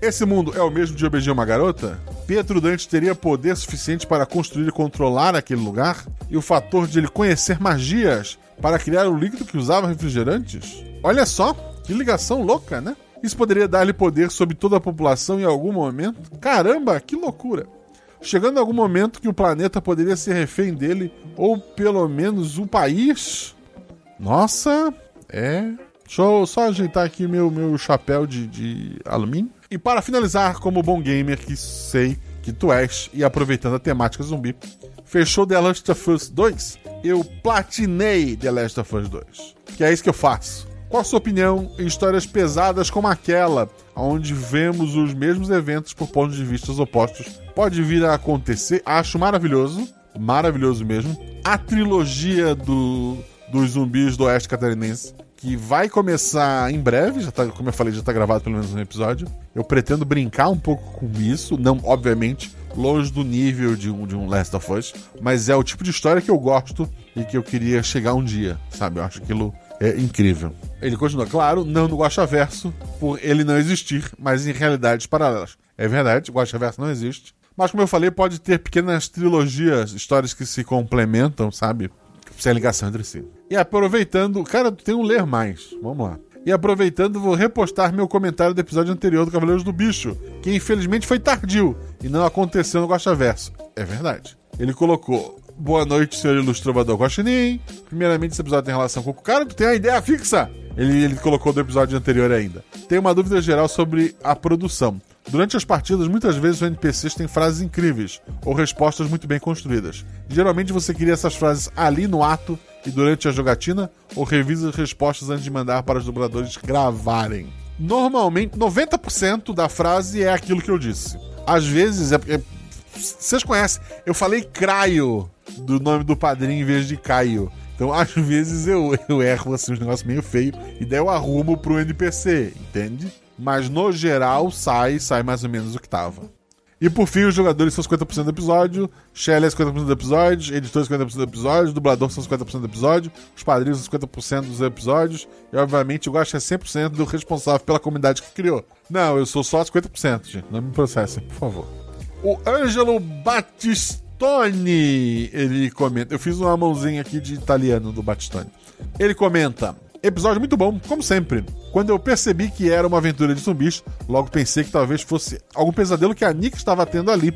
Esse mundo é o mesmo de obedecer uma garota? Pietro Dante teria poder suficiente para construir e controlar aquele lugar? E o fator de ele conhecer magias para criar o líquido que usava refrigerantes? Olha só, que ligação louca, né? Isso poderia dar-lhe poder sobre toda a população em algum momento? Caramba, que loucura! Chegando em algum momento que o planeta poderia ser refém dele, ou pelo menos o país? Nossa, é. Deixa eu só ajeitar aqui meu, meu chapéu de, de alumínio. E para finalizar, como bom gamer que sei que tu és, e aproveitando a temática zumbi, fechou The Last of Us 2? Eu platinei The Last of Us 2. Que é isso que eu faço. Qual a sua opinião em histórias pesadas como aquela, onde vemos os mesmos eventos por pontos de vista opostos? Pode vir a acontecer. Acho maravilhoso, maravilhoso mesmo. A trilogia do, dos zumbis do Oeste Catarinense que vai começar em breve, já tá, como eu falei, já tá gravado pelo menos um episódio. Eu pretendo brincar um pouco com isso, não, obviamente, longe do nível de um, de um Last of Us, mas é o tipo de história que eu gosto e que eu queria chegar um dia, sabe? Eu acho aquilo é incrível. Ele continua, claro, não no Guaxaverso, por ele não existir, mas em realidades paralelas. É verdade, Guaxaverso não existe. Mas como eu falei, pode ter pequenas trilogias, histórias que se complementam, sabe? Sem ligação entre si. E aproveitando, cara, tem um ler mais. Vamos lá. E aproveitando, vou repostar meu comentário do episódio anterior do Cavaleiros do Bicho, que infelizmente foi tardio e não aconteceu no Guaxaverso. É verdade. Ele colocou: Boa noite, senhor ilustrador Guaxinim. Primeiramente, esse episódio tem relação com o cara, tu tem a ideia fixa. Ele, ele colocou do episódio anterior ainda. Tem uma dúvida geral sobre a produção. Durante as partidas, muitas vezes os NPCs têm frases incríveis ou respostas muito bem construídas. Geralmente você cria essas frases ali no ato e durante a jogatina ou revisa as respostas antes de mandar para os dubladores gravarem. Normalmente, 90% da frase é aquilo que eu disse. Às vezes, é, é, vocês conhecem, eu falei Craio do nome do padrinho em vez de Caio. Então, às vezes eu, eu erro assim, uns negócios meio feio e daí eu arrumo pro NPC, entende? Mas no geral sai, sai mais ou menos o que tava. E por fim, os jogadores são 50% do episódio, Shelley é 50% do episódio, editores 50% do episódio, dublador são 50% do episódio, os padrinhos são 50% dos episódios, e obviamente o Gasto é 100% do responsável pela comunidade que criou. Não, eu sou só 50%, gente. Não me processem, por favor. O Ângelo Battistoni, ele comenta. Eu fiz uma mãozinha aqui de italiano do Battistoni. Ele comenta. Episódio muito bom, como sempre. Quando eu percebi que era uma aventura de zumbis, logo pensei que talvez fosse algum pesadelo que a Nick estava tendo ali.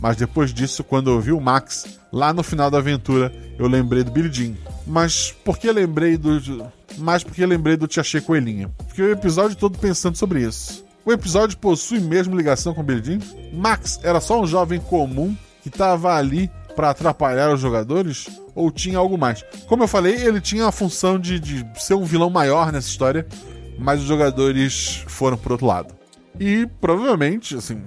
Mas depois disso, quando eu vi o Max lá no final da aventura, eu lembrei do Billy Jean. Mas por que lembrei do. Mas porque lembrei do Tia Che Coelhinha? Fiquei o episódio todo pensando sobre isso. O episódio possui mesmo ligação com o Billy Jean? Max era só um jovem comum que estava ali para atrapalhar os jogadores? Ou tinha algo mais? Como eu falei, ele tinha a função de, de ser um vilão maior nessa história, mas os jogadores foram pro outro lado. E provavelmente, assim.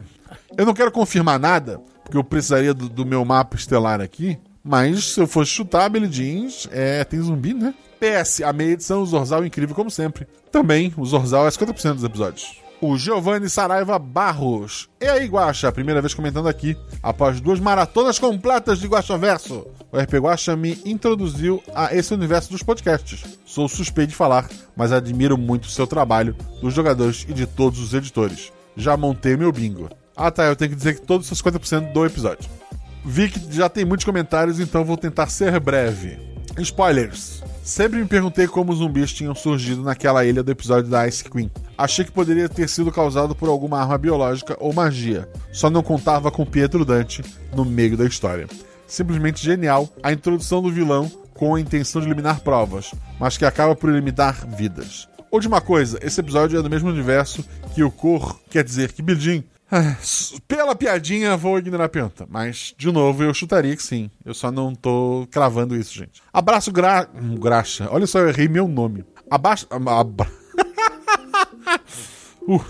Eu não quero confirmar nada, porque eu precisaria do, do meu mapa estelar aqui. Mas se eu fosse chutar, Billy Jeans, é, tem zumbi, né? PS, a meia edição, o Zorzal incrível como sempre. Também, o Zorzal é 50% dos episódios o Giovanni Saraiva Barros. E aí, Guaxa, primeira vez comentando aqui. Após duas maratonas completas de Guaxa Verso, o RP Guaxa me introduziu a esse universo dos podcasts. Sou suspeito de falar, mas admiro muito o seu trabalho, dos jogadores e de todos os editores. Já montei meu bingo. Ah tá, eu tenho que dizer que todos os 50% do episódio. Vi que já tem muitos comentários, então vou tentar ser breve. Spoilers. Sempre me perguntei como os zumbis tinham surgido naquela ilha do episódio da Ice Queen. Achei que poderia ter sido causado por alguma arma biológica ou magia. Só não contava com Pietro Dante no meio da história. Simplesmente genial a introdução do vilão com a intenção de eliminar provas, mas que acaba por eliminar vidas. Última coisa, esse episódio é do mesmo universo que o Cor, quer dizer que Bildin ah, pela piadinha, vou ignorar a pergunta. Mas, de novo, eu chutaria que sim. Eu só não tô cravando isso, gente. Abraço gra... Graxa. Olha só, eu errei meu nome. Abaixo. Abra... uh,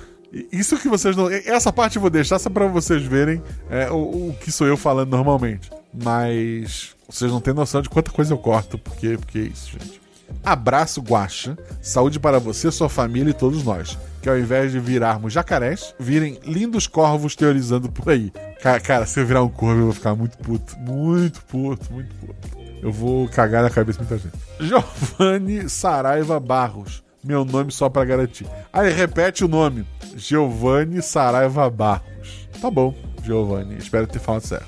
isso que vocês não. Essa parte eu vou deixar só pra vocês verem é, o, o, que sou eu falando normalmente. Mas vocês não têm noção de quanta coisa eu corto. Porque, porque é isso, gente. Abraço, Guaxa. Saúde para você, sua família e todos nós. Que ao invés de virarmos jacarés, virem lindos corvos teorizando por aí. Cara, cara, se eu virar um corvo, eu vou ficar muito puto. Muito puto, muito puto. Eu vou cagar na cabeça de muita gente. Giovanni Saraiva Barros. Meu nome só para garantir. Aí repete o nome. Giovanni Saraiva Barros. Tá bom, Giovanni. Espero ter falado certo.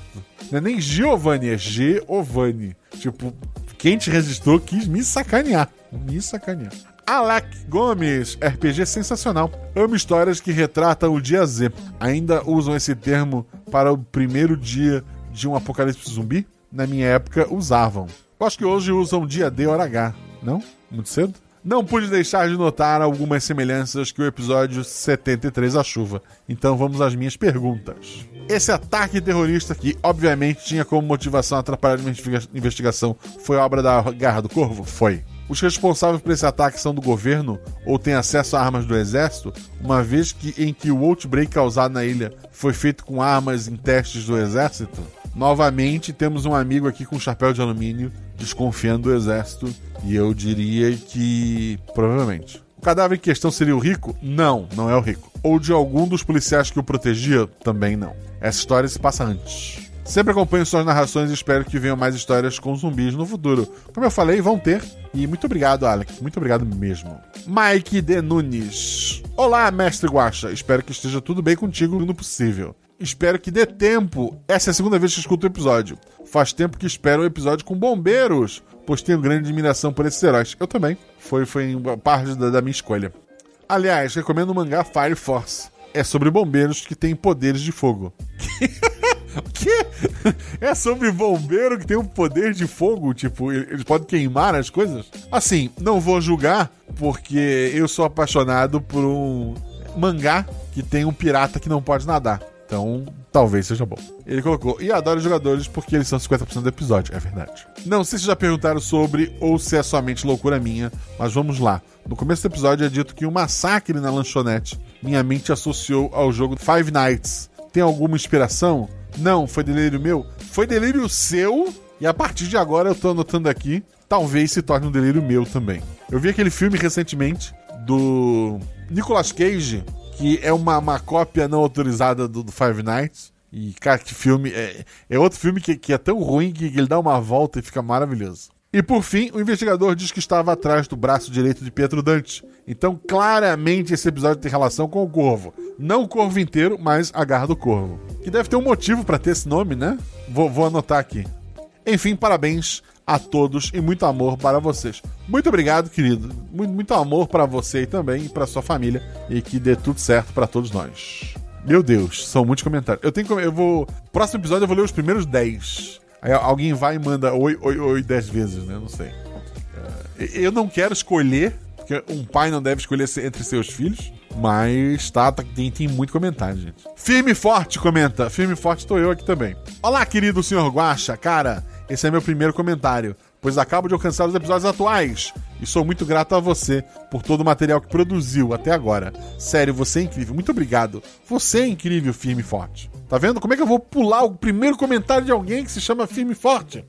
Não é nem Giovanni, é Giovanni. Tipo, quem te registrou quis me sacanear. Me sacanear. Alec Gomes, RPG sensacional. Amo histórias que retratam o dia Z. Ainda usam esse termo para o primeiro dia de um apocalipse zumbi? Na minha época usavam. Eu acho que hoje usam dia D hora H. Não? Muito cedo? Não pude deixar de notar algumas semelhanças que o episódio 73 A Chuva. Então vamos às minhas perguntas. Esse ataque terrorista, que obviamente tinha como motivação atrapalhar a investigação, foi obra da Garra do Corvo? Foi. Os responsáveis por esse ataque são do governo ou têm acesso a armas do exército, uma vez que em que o outbreak causado na ilha foi feito com armas em testes do exército? Novamente, temos um amigo aqui com chapéu de alumínio desconfiando do exército e eu diria que provavelmente. O cadáver em questão seria o rico? Não, não é o rico. Ou de algum dos policiais que o protegia? Também não. Essa história se passa antes. Sempre acompanho suas narrações e espero que venham mais histórias com zumbis no futuro. Como eu falei, vão ter. E muito obrigado, Alex. Muito obrigado mesmo. Mike De Nunes. Olá, mestre Guacha. Espero que esteja tudo bem contigo no possível. Espero que dê tempo. Essa é a segunda vez que escuto o episódio. Faz tempo que espero o episódio com bombeiros, pois tenho grande admiração por esses heróis. Eu também. Foi, foi parte da, da minha escolha. Aliás, recomendo o mangá Fire Force. É sobre bombeiros que têm poderes de fogo. O quê? É sobre bombeiro que tem um poder de fogo? Tipo, eles podem queimar as coisas? Assim, não vou julgar, porque eu sou apaixonado por um mangá que tem um pirata que não pode nadar. Então, talvez seja bom. Ele colocou, e adoro jogadores porque eles são 50% do episódio. É verdade. Não sei se já perguntaram sobre ou se é somente loucura minha, mas vamos lá. No começo do episódio é dito que um massacre na lanchonete minha mente associou ao jogo Five Nights. Tem alguma inspiração? Não, foi delírio meu? Foi delírio seu? E a partir de agora eu tô anotando aqui, talvez se torne um delírio meu também. Eu vi aquele filme recentemente do Nicolas Cage, que é uma, uma cópia não autorizada do, do Five Nights. E, cara, que filme. É, é outro filme que, que é tão ruim que ele dá uma volta e fica maravilhoso. E por fim, o investigador diz que estava atrás do braço direito de Pietro Dante. Então, claramente, esse episódio tem relação com o corvo. Não o corvo inteiro, mas a garra do corvo. Que deve ter um motivo para ter esse nome, né? Vou, vou anotar aqui. Enfim, parabéns a todos e muito amor para vocês. Muito obrigado, querido. Muito, muito amor para você também e para sua família e que dê tudo certo para todos nós. Meu Deus, são muitos comentários. Eu tenho eu vou, próximo episódio eu vou ler os primeiros 10. Aí alguém vai e manda oi, oi, oi 10 vezes, né? Não sei. É, eu não quero escolher, porque um pai não deve escolher entre seus filhos. Mas tá, tá tem, tem, muito comentário, gente. Firme e Forte comenta. Firme e Forte estou eu aqui também. Olá, querido senhor Guacha. Cara, esse é meu primeiro comentário, pois acabo de alcançar os episódios atuais. E sou muito grato a você por todo o material que produziu até agora. Sério, você é incrível. Muito obrigado. Você é incrível, Firme e Forte. Tá vendo? Como é que eu vou pular o primeiro comentário de alguém que se chama Firme e Forte?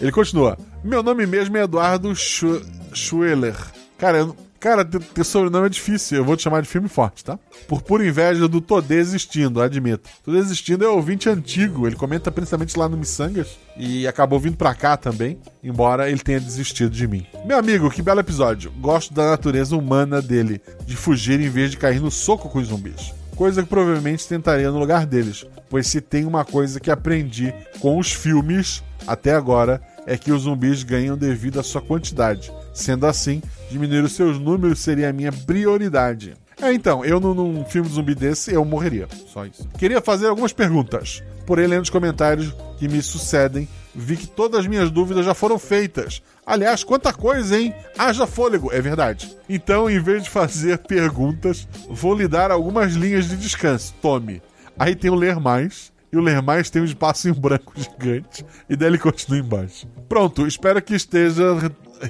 Ele continua. Meu nome mesmo é Eduardo Schweller. Cara, eu, Cara, ter sobrenome é difícil. Eu vou te chamar de filme forte, tá? Por pura inveja do Tô Desistindo, admito. Tô Desistindo é ouvinte antigo. Ele comenta principalmente lá no Missangas. E acabou vindo pra cá também. Embora ele tenha desistido de mim. Meu amigo, que belo episódio. Gosto da natureza humana dele. De fugir em vez de cair no soco com os zumbis coisa que provavelmente tentaria no lugar deles, pois se tem uma coisa que aprendi com os filmes até agora é que os zumbis ganham devido à sua quantidade. Sendo assim, diminuir os seus números seria a minha prioridade. É, então, eu num, num filme de zumbi desse, eu morreria. Só isso. Queria fazer algumas perguntas. Porém, lendo os comentários que me sucedem, vi que todas as minhas dúvidas já foram feitas. Aliás, quanta coisa, hein? Haja fôlego, é verdade. Então, em vez de fazer perguntas, vou lhe dar algumas linhas de descanso. Tome. Aí tem o ler mais. E o ler mais tem um espaço em branco gigante. E daí ele continua embaixo. Pronto, espero que esteja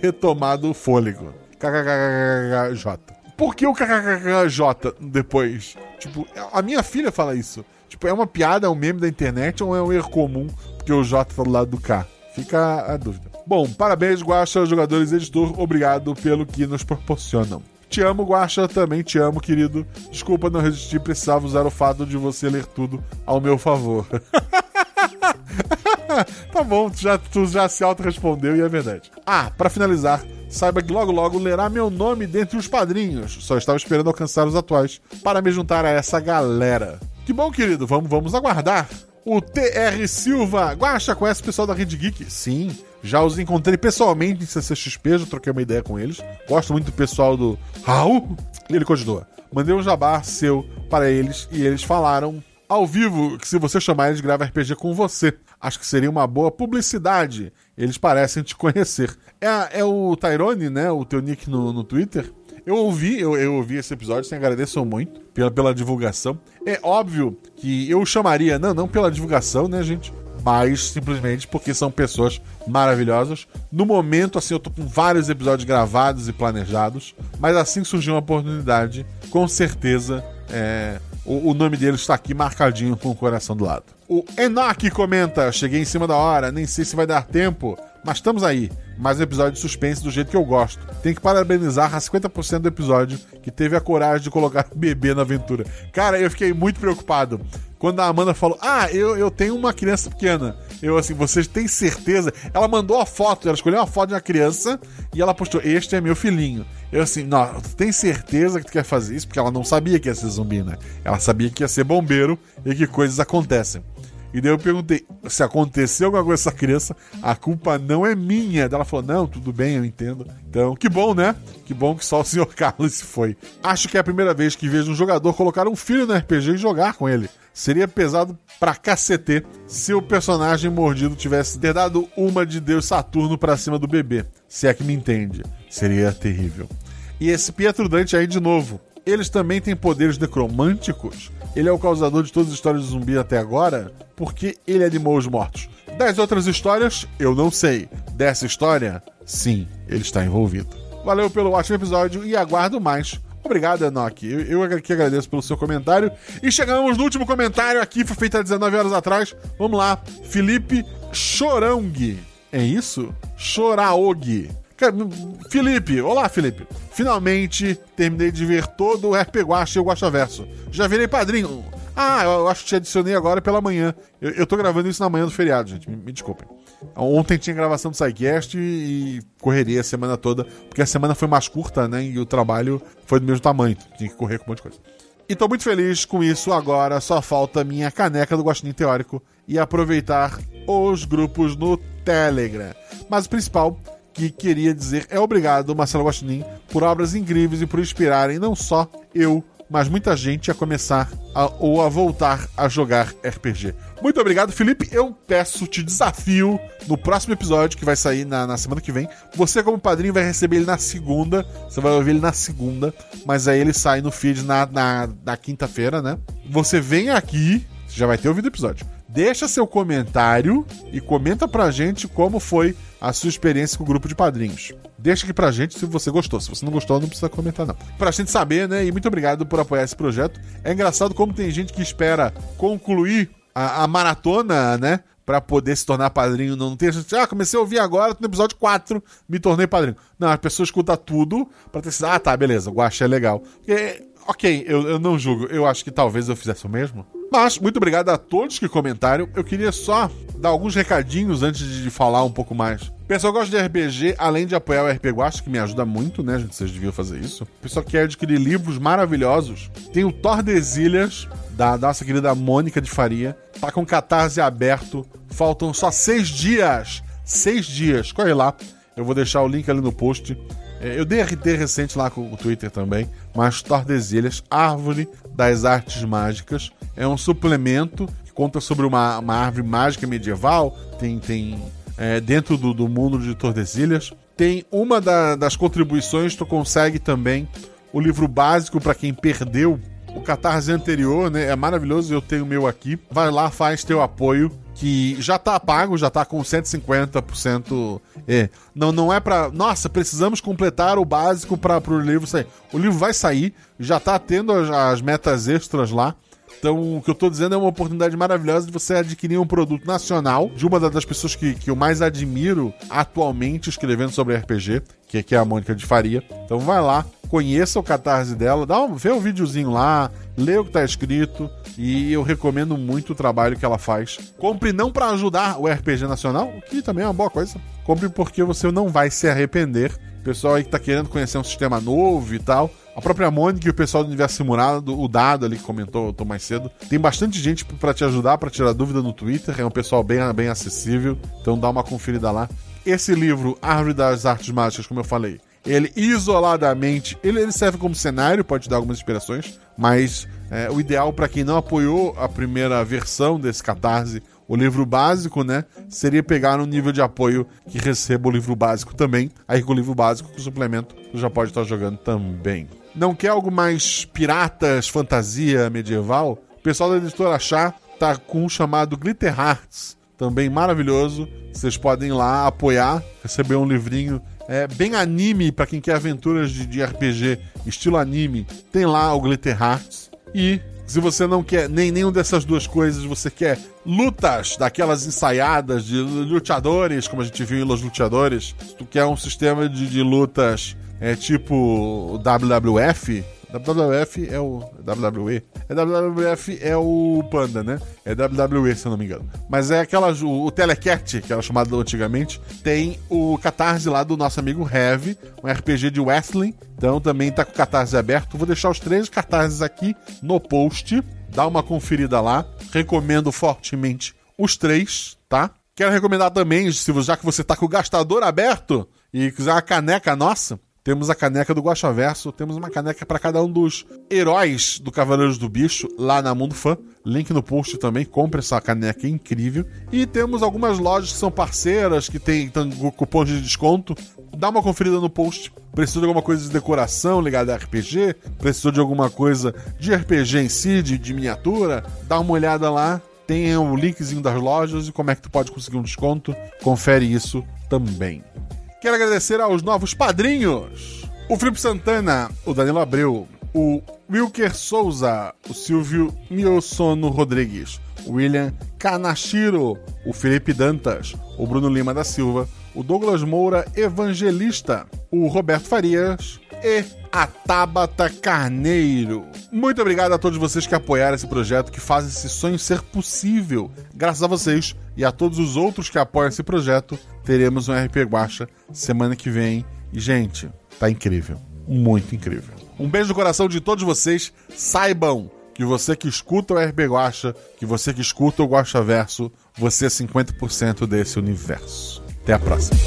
retomado o fôlego. KKKJ. Por que o KKKJ depois? Tipo, a minha filha fala isso. Tipo, é uma piada, é um meme da internet ou é um erro comum porque o J tá do lado do K? Fica a dúvida. Bom, parabéns, Guacha, jogadores e editor. Obrigado pelo que nos proporcionam. Te amo, Guacha, também te amo, querido. Desculpa não resistir, precisava usar o fato de você ler tudo ao meu favor. tá bom, tu já, tu já se auto-respondeu e é verdade. Ah, para finalizar, saiba que logo logo lerá meu nome dentre os padrinhos. Só estava esperando alcançar os atuais para me juntar a essa galera. Que bom, querido, vamos, vamos aguardar. O TR Silva. Guacha, conhece o pessoal da Rede Geek? Sim. Já os encontrei pessoalmente em CCXP, já troquei uma ideia com eles. Gosto muito do pessoal do Raul. Ele continua. Mandei um jabá seu para eles e eles falaram ao vivo que se você chamar eles grava RPG com você. Acho que seria uma boa publicidade. Eles parecem te conhecer. É, é o Tyrone, né? O teu nick no, no Twitter. Eu ouvi, eu, eu ouvi esse episódio, te agradeço muito pela, pela divulgação. É óbvio que eu chamaria, não, não pela divulgação, né, gente? Mas simplesmente porque são pessoas maravilhosas. No momento, assim, eu tô com vários episódios gravados e planejados. Mas assim que surgiu uma oportunidade, com certeza é, o, o, nome dele está aqui marcadinho com o coração do lado. O Enoch comenta: Cheguei em cima da hora, nem sei se vai dar tempo, Mas estamos aí. Mais um episódio de suspense do jeito que eu gosto. Tem que parabenizar a 50% do episódio que teve a coragem de colocar o bebê na aventura. Cara, eu fiquei muito preocupado. Quando a Amanda falou, ah, eu, eu tenho uma criança pequena. Eu assim, vocês têm certeza? Ela mandou a foto, ela escolheu uma foto de uma criança e ela postou, este é meu filhinho. Eu assim, não, tu tem certeza que tu quer fazer isso? Porque ela não sabia que ia ser zumbi, né? Ela sabia que ia ser bombeiro e que coisas acontecem. E daí eu perguntei se aconteceu alguma coisa com essa criança, a culpa não é minha. Daí ela falou: não, tudo bem, eu entendo. Então, que bom, né? Que bom que só o Sr. Carlos se foi. Acho que é a primeira vez que vejo um jogador colocar um filho no RPG e jogar com ele. Seria pesado pra cacete se o personagem mordido tivesse ter dado uma de Deus Saturno pra cima do bebê. Se é que me entende. Seria terrível. E esse Pietro Dante aí de novo. Eles também têm poderes necromânticos? Ele é o causador de todas as histórias de zumbi até agora? Porque ele animou os mortos. Das outras histórias, eu não sei. Dessa história, sim, ele está envolvido. Valeu pelo ótimo episódio e aguardo mais. Obrigado, Enoch. Eu, eu que agradeço pelo seu comentário. E chegamos no último comentário aqui, foi feito há 19 horas atrás. Vamos lá. Felipe Chorong. É isso? Choraog. Felipe, olá Felipe. Finalmente terminei de ver todo o RP Guacha e o Guacha Verso. Já virei padrinho. Ah, eu acho que te adicionei agora pela manhã. Eu, eu tô gravando isso na manhã do feriado, gente. Me, me desculpem. Ontem tinha gravação do SciCast e correria a semana toda, porque a semana foi mais curta, né? E o trabalho foi do mesmo tamanho. Tinha que correr com um monte de coisa. E tô muito feliz com isso. Agora só falta minha caneca do Guaxinim Teórico e aproveitar os grupos no Telegram. Mas o principal que queria dizer é obrigado, Marcelo Guaxinim, por obras incríveis e por inspirarem não só eu, mas muita gente a começar a, ou a voltar a jogar RPG. Muito obrigado, Felipe. Eu peço, te desafio no próximo episódio que vai sair na, na, semana que vem. Você, como padrinho, vai receber ele na segunda. Você vai ouvir ele na segunda, mas aí ele sai no feed na, na, na quinta-feira, né? Você vem aqui, já vai ter ouvido o episódio. Deixa seu comentário e comenta pra gente como foi a sua experiência com o grupo de padrinhos. Deixa aqui pra gente se você gostou. Se você não gostou, não precisa comentar, não. Pra gente saber, né? E muito obrigado por apoiar esse projeto. É engraçado como tem gente que espera concluir a, a maratona, né? Pra poder se tornar padrinho. Não tem gente. Ah, comecei a ouvir agora, no episódio 4, me tornei padrinho. Não, a pessoa escuta tudo pra ter. Ah, tá, beleza, o é legal. Porque, ok, eu, eu não julgo. Eu acho que talvez eu fizesse o mesmo. Mas, muito obrigado a todos que comentaram. Eu queria só dar alguns recadinhos antes de falar um pouco mais. Pessoal gosta de RPG, além de apoiar o RP Guacha, que me ajuda muito, né, gente? Vocês deviam fazer isso. Pessoal quer adquirir livros maravilhosos. Tem o Tordesilhas, da nossa querida Mônica de Faria. Tá com catarse aberto. Faltam só seis dias. Seis dias. Corre lá. Eu vou deixar o link ali no post. Eu dei RT recente lá com o Twitter também, mas Tordesilhas, Árvore das Artes Mágicas, é um suplemento que conta sobre uma, uma árvore mágica medieval, tem, tem é, dentro do, do, mundo de Tordesilhas. Tem uma da, das contribuições, tu consegue também o livro básico para quem perdeu o catarse anterior, né? É maravilhoso, eu tenho o meu aqui. Vai lá, faz teu apoio que já tá pago, já tá com 150%. É, não, não é para, nossa, precisamos completar o básico para o livro sair. O livro vai sair, já tá tendo as, as metas extras lá. Então, o que eu tô dizendo é uma oportunidade maravilhosa de você adquirir um produto nacional de uma das pessoas que, que eu mais admiro atualmente escrevendo sobre RPG, que, que é a Mônica de Faria. Então, vai lá, conheça o catarse dela, dá um, vê o um videozinho lá, lê o que tá escrito e eu recomendo muito o trabalho que ela faz. Compre não para ajudar o RPG nacional, que também é uma boa coisa. Compre porque você não vai se arrepender. O pessoal aí que tá querendo conhecer um sistema novo e tal, a própria Mônica e o pessoal do Universo Simulado, o Dado ali que comentou tô mais cedo. Tem bastante gente para te ajudar, para tirar dúvida no Twitter. É um pessoal bem, bem acessível. Então dá uma conferida lá. Esse livro, Árvore das Artes Mágicas, como eu falei, ele isoladamente, ele, ele serve como cenário, pode dar algumas inspirações, mas é, o ideal para quem não apoiou a primeira versão desse catarse, o livro básico, né, seria pegar no nível de apoio que receba o livro básico também. Aí com o livro básico, com o suplemento, tu já pode estar jogando também. Não quer algo mais piratas, fantasia medieval? O pessoal da editora Chá tá com um chamado Glitter Hearts, também maravilhoso. Vocês podem ir lá apoiar, receber um livrinho é, bem anime para quem quer aventuras de, de, RPG estilo anime. Tem lá o Glitter Hearts. E Se você não quer nem nenhuma dessas duas coisas, você quer lutas daquelas ensaiadas de lutadores, como a gente viu em Los Lutadores, se tu quer um sistema de, de lutas é tipo WWF, WWF é o WWE. É WWF é o Panda, né? É WWE, se eu não me engano. Mas é aquela. O, o Telecat, que era chamado antigamente, tem o Catarse lá do nosso amigo Heavy, um RPG de wrestling. Então também tá com o Catarse aberto. Vou deixar os três cartazes aqui no post. Dá uma conferida lá. Recomendo fortemente os três, tá? Quero recomendar também, já que você tá com o gastador aberto e quiser uma caneca nossa, temos a caneca do Guaxaverso, temos uma caneca para cada um dos heróis do Cavaleiros do Bicho lá na Mundo Fã. Link no post também, compre essa caneca é incrível. E temos algumas lojas que são parceiras, que tem, tem cupons de desconto. Dá uma conferida no post. Precisou de alguma coisa de decoração ligada a RPG? Precisou de alguma coisa de RPG em si, de, de miniatura? Dá uma olhada lá. Tem o linkzinho das lojas e como é que tu pode conseguir um desconto. Confere isso também. Quero agradecer aos novos padrinhos: o Felipe Santana, o Danilo Abreu, o Wilker Souza, o Silvio Miosono Rodrigues, o William Kanashiro, o Felipe Dantas, o Bruno Lima da Silva, o Douglas Moura Evangelista, o Roberto Farias e a Tabata Carneiro. Muito obrigado a todos vocês que apoiaram esse projeto, que fazem esse sonho ser possível. Graças a vocês e a todos os outros que apoiam esse projeto, teremos um RP Guacha semana que vem. E, gente, tá incrível. Muito incrível. Um beijo no coração de todos vocês. Saibam que você que escuta o RP Guacha, que você que escuta o Guacha Verso, você é 50% desse universo. Até a próxima.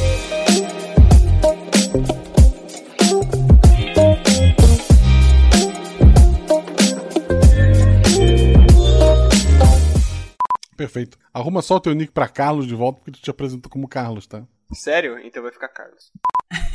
Perfeito. Arruma só o teu nick pra Carlos de volta, porque tu te apresentou como Carlos, tá? Sério? Então vai ficar Carlos.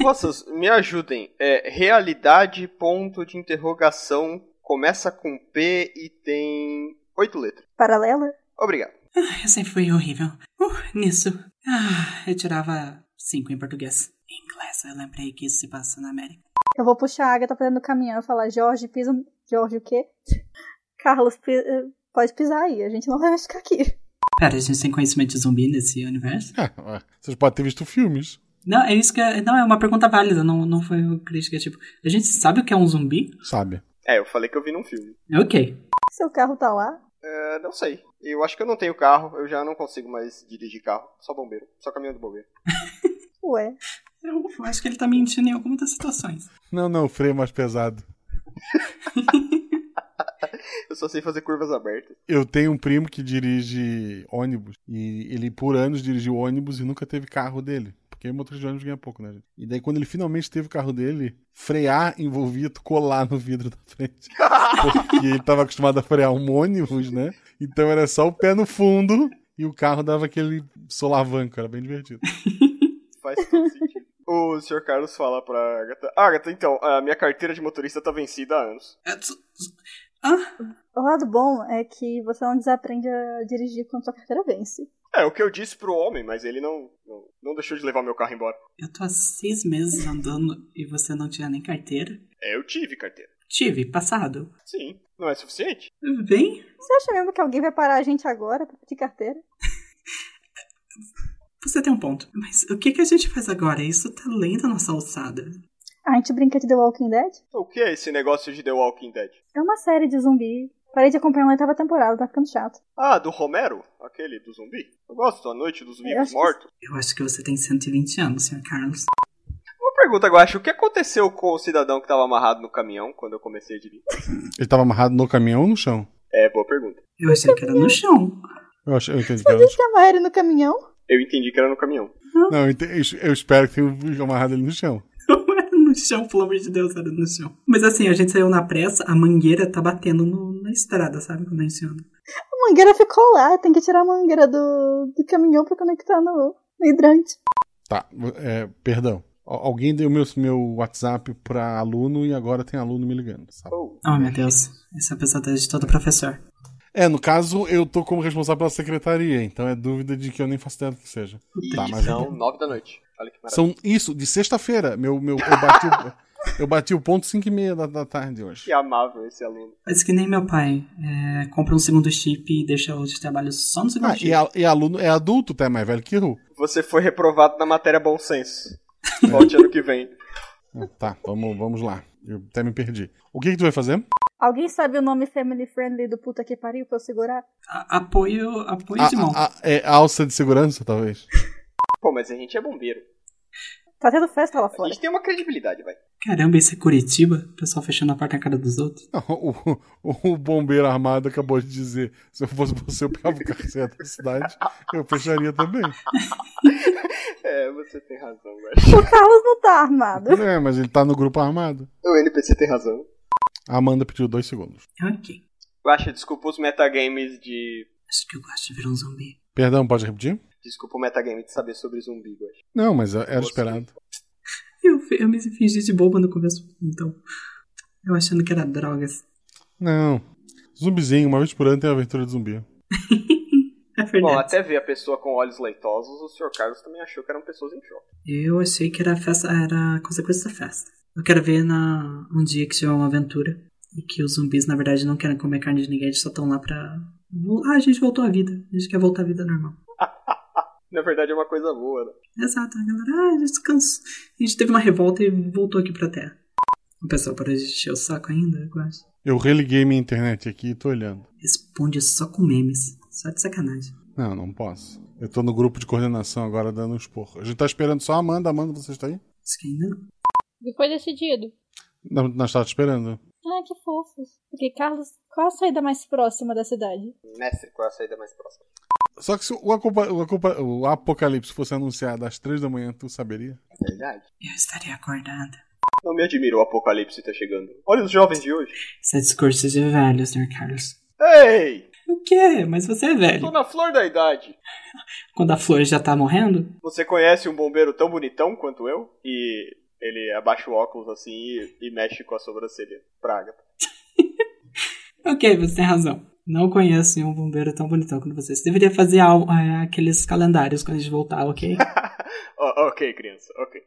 Moças, me ajudem. É, realidade, ponto de interrogação, começa com P e tem oito letras. Paralela? Obrigado. Ah, eu sempre fui horrível. Uh, nisso. Ah, eu tirava cinco em português. Em inglês, eu lembrei que isso se passa na América. Eu vou puxar a Agatha pra dentro do caminhão e falar, Jorge, pisa... Jorge o quê? Carlos, pi- eh, pode pisar aí, a gente não vai ficar aqui. Pera, a gente tem conhecimento de zumbi nesse universo? É, ué, vocês podem ter visto filmes. Não, é isso que é, não é uma pergunta válida, não, não foi uma crítica, tipo, a gente sabe o que é um zumbi? Sabe? É, eu falei que eu vi num filme. Ok. Seu carro tá lá? É, não sei. Eu acho que eu não tenho carro, eu já não consigo mais dirigir carro. Só bombeiro. Só caminhão do bombeiro. Ué. Eu acho que ele tá mentindo em algumas das situações. Não, não, o freio é mais pesado. Eu só sei fazer curvas abertas. Eu tenho um primo que dirige ônibus. E ele, por anos, dirigiu ônibus e nunca teve carro dele. Porque motorista de ônibus ganha pouco, né, gente? E daí, quando ele finalmente teve o carro dele, frear envolvia tu colar no vidro da frente. Porque ele tava acostumado a frear um ônibus, né? Então era só o pé no fundo e o carro dava aquele solavanco. Era bem divertido. Faz todo sentido. O Sr. Carlos fala pra Agatha. Agatha, então, a minha carteira de motorista tá vencida há anos. O lado bom é que você não desaprende a dirigir quando sua carteira vence. É, o que eu disse pro homem, mas ele não, não, não deixou de levar meu carro embora. eu tô há seis meses andando e você não tinha nem carteira? É, eu tive carteira. Tive, passado. Sim, não é suficiente? Bem, Você acha mesmo que alguém vai parar a gente agora pra pedir carteira? você tem um ponto. Mas o que, que a gente faz agora? Isso tá além da nossa alçada. A gente brinca de The Walking Dead? O que é esse negócio de The Walking Dead? É uma série de zumbi. Parei de acompanhar na oitava temporada, tá ficando chato. Ah, do Romero? Aquele do zumbi? Eu gosto, A Noite dos Vivos acho que- Mortos. Eu acho que você tem 120 anos, Sr. Carlos. Uma pergunta, Guacha, o que aconteceu com o cidadão que tava amarrado no caminhão quando eu comecei a dirigir? Ele tava amarrado no caminhão ou no chão? É, boa pergunta. Eu achei que era no chão. Eu, acho, eu entendi que era A no amarrar ele no caminhão? Eu entendi que era no caminhão. Não, eu, eu espero que tenha amarrado ele no chão. Chão, pelo amor de Deus, era no chão. Mas assim, a gente saiu na pressa, a mangueira tá batendo no- na estrada, sabe? Quando a gente anda. A mangueira ficou lá, tem que tirar a mangueira do, do caminhão pra conectar no, no hidrante. Tá, é, perdão. Al- Alguém deu meu, meu WhatsApp pra aluno e agora tem aluno me ligando, sabe? Oh, meu Deus. Esse é o pesadelo de todo professor. É, no caso, eu tô como responsável pela secretaria, então é dúvida de que eu nem faço ideia do que seja. Tá, mas são nove da noite. Olha que maravilha. são isso, de sexta-feira. Meu, meu, eu bati, o- Eu bati o ponto 5 e meia da, da tarde hoje. Que amável esse aluno. Faz que nem meu pai. É, compra um segundo chip e deixa o de trabalho só no segundo Ah, chip. e, a- e aluno é adulto, tá mais velho que eu. Você foi reprovado na matéria bom senso. Volte ano que vem. Ah, Tá, vamos, vamos lá. Eu até me perdi. O que, que tu vai fazer? Alguém sabe o nome family friendly do puta que pariu pra eu segurar? A- apoio, apoio A, de mão. a- a- é alça de segurança, talvez. Pô, mas a gente é bombeiro. Tá tendo festa lá A fora. gente tem uma credibilidade, vai. Caramba, isso é Curitiba? O pessoal fechando a porta na cara dos outros. Não, O, o bombeiro armado acabou de dizer: se eu fosse você, eu pegava o carceto da cidade, eu fecharia também. É, você tem razão, velho. O Carlos não tá armado. É, mas ele tá no grupo armado. O NPC tem razão. A Amanda pediu dois segundos. Ok. Guaxa, desculpa os metagames de. Acho que eu gosto de ver um zumbi. Perdão, pode repetir? Desculpa o metagame de saber sobre zumbi, Guaxa. Não, mas era esperado. Eu, eu me fingi de boba no começo, então. Eu achando que era drogas. Não. Zumbizinho, uma vez por ano tem aventura de zumbi. É verdade. Bom, até ver a pessoa com olhos leitosos, o Sr. Carlos também achou que eram pessoas em choque. Eu achei que era festa, era consequência da festa. Eu quero ver na, um dia que tiver uma aventura e que os zumbis, na verdade, não querem comer carne de ninguém, eles só estão lá pra. Ah, a gente voltou à vida. A gente quer voltar à vida normal. Na verdade é uma coisa boa, né? Exato, a galera, ah, a gente cansa. A gente teve uma revolta e voltou aqui pra terra. O pessoal parou de encher o saco ainda, eu acho. Eu religuei minha internet aqui e tô olhando. Responde só com memes. Só de sacanagem. Não, não posso. Eu tô no grupo de coordenação agora dando um esporro. A gente tá esperando só a Amanda. Amanda, você está aí? Isso que ainda não. E foi decidido. Não, nós estávamos esperando. Ai, que fofos. Porque, Carlos, qual a saída mais próxima da cidade? Mestre, qual é a saída mais próxima? Só que se o, o o apocalipse fosse anunciado às três da manhã, tu saberia? É verdade. Eu estaria acordada. Não me admira o apocalipse tá chegando. Olha os jovens de hoje. Isso é discurso de velho, Sr. Carlos. Ei! O quê? Mas você é Tô velho. na flor da idade. Quando a flor já tá morrendo? Você conhece um bombeiro tão bonitão quanto eu? E ele abaixa o óculos assim e, e mexe com a sobrancelha. Praga. Ok, você tem razão. Não conheço um bombeiro tão bonitão quanto você. Você deveria fazer é, aqueles calendários quando a gente voltar, ok? Ok, criança, ok.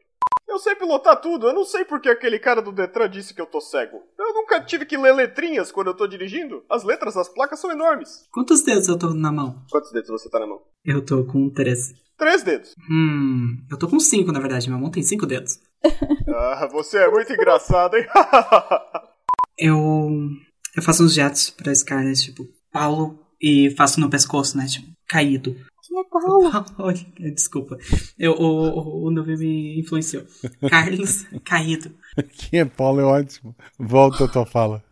Eu sei pilotar tudo, eu não sei porque aquele cara do Detran disse que eu tô cego. Eu nunca tive que ler letrinhas quando eu tô dirigindo. As letras das placas são enormes. Quantos dedos eu tô na mão? Quantos dedos você tá na mão? Eu tô com três. Três dedos. Hum, eu tô com cinco, na verdade. Minha mão tem cinco dedos. Ah, você é muito engraçado, hein? Eu. Eu faço uns jatos pra Scarlett, tipo, Paulo, e faço no pescoço, né? Tipo, caído. Quem é Paulo? Olha, desculpa. Eu, o, o, o nome me influenciou. Carlos caído. Quem é Paulo é ótimo. Volta a tua fala.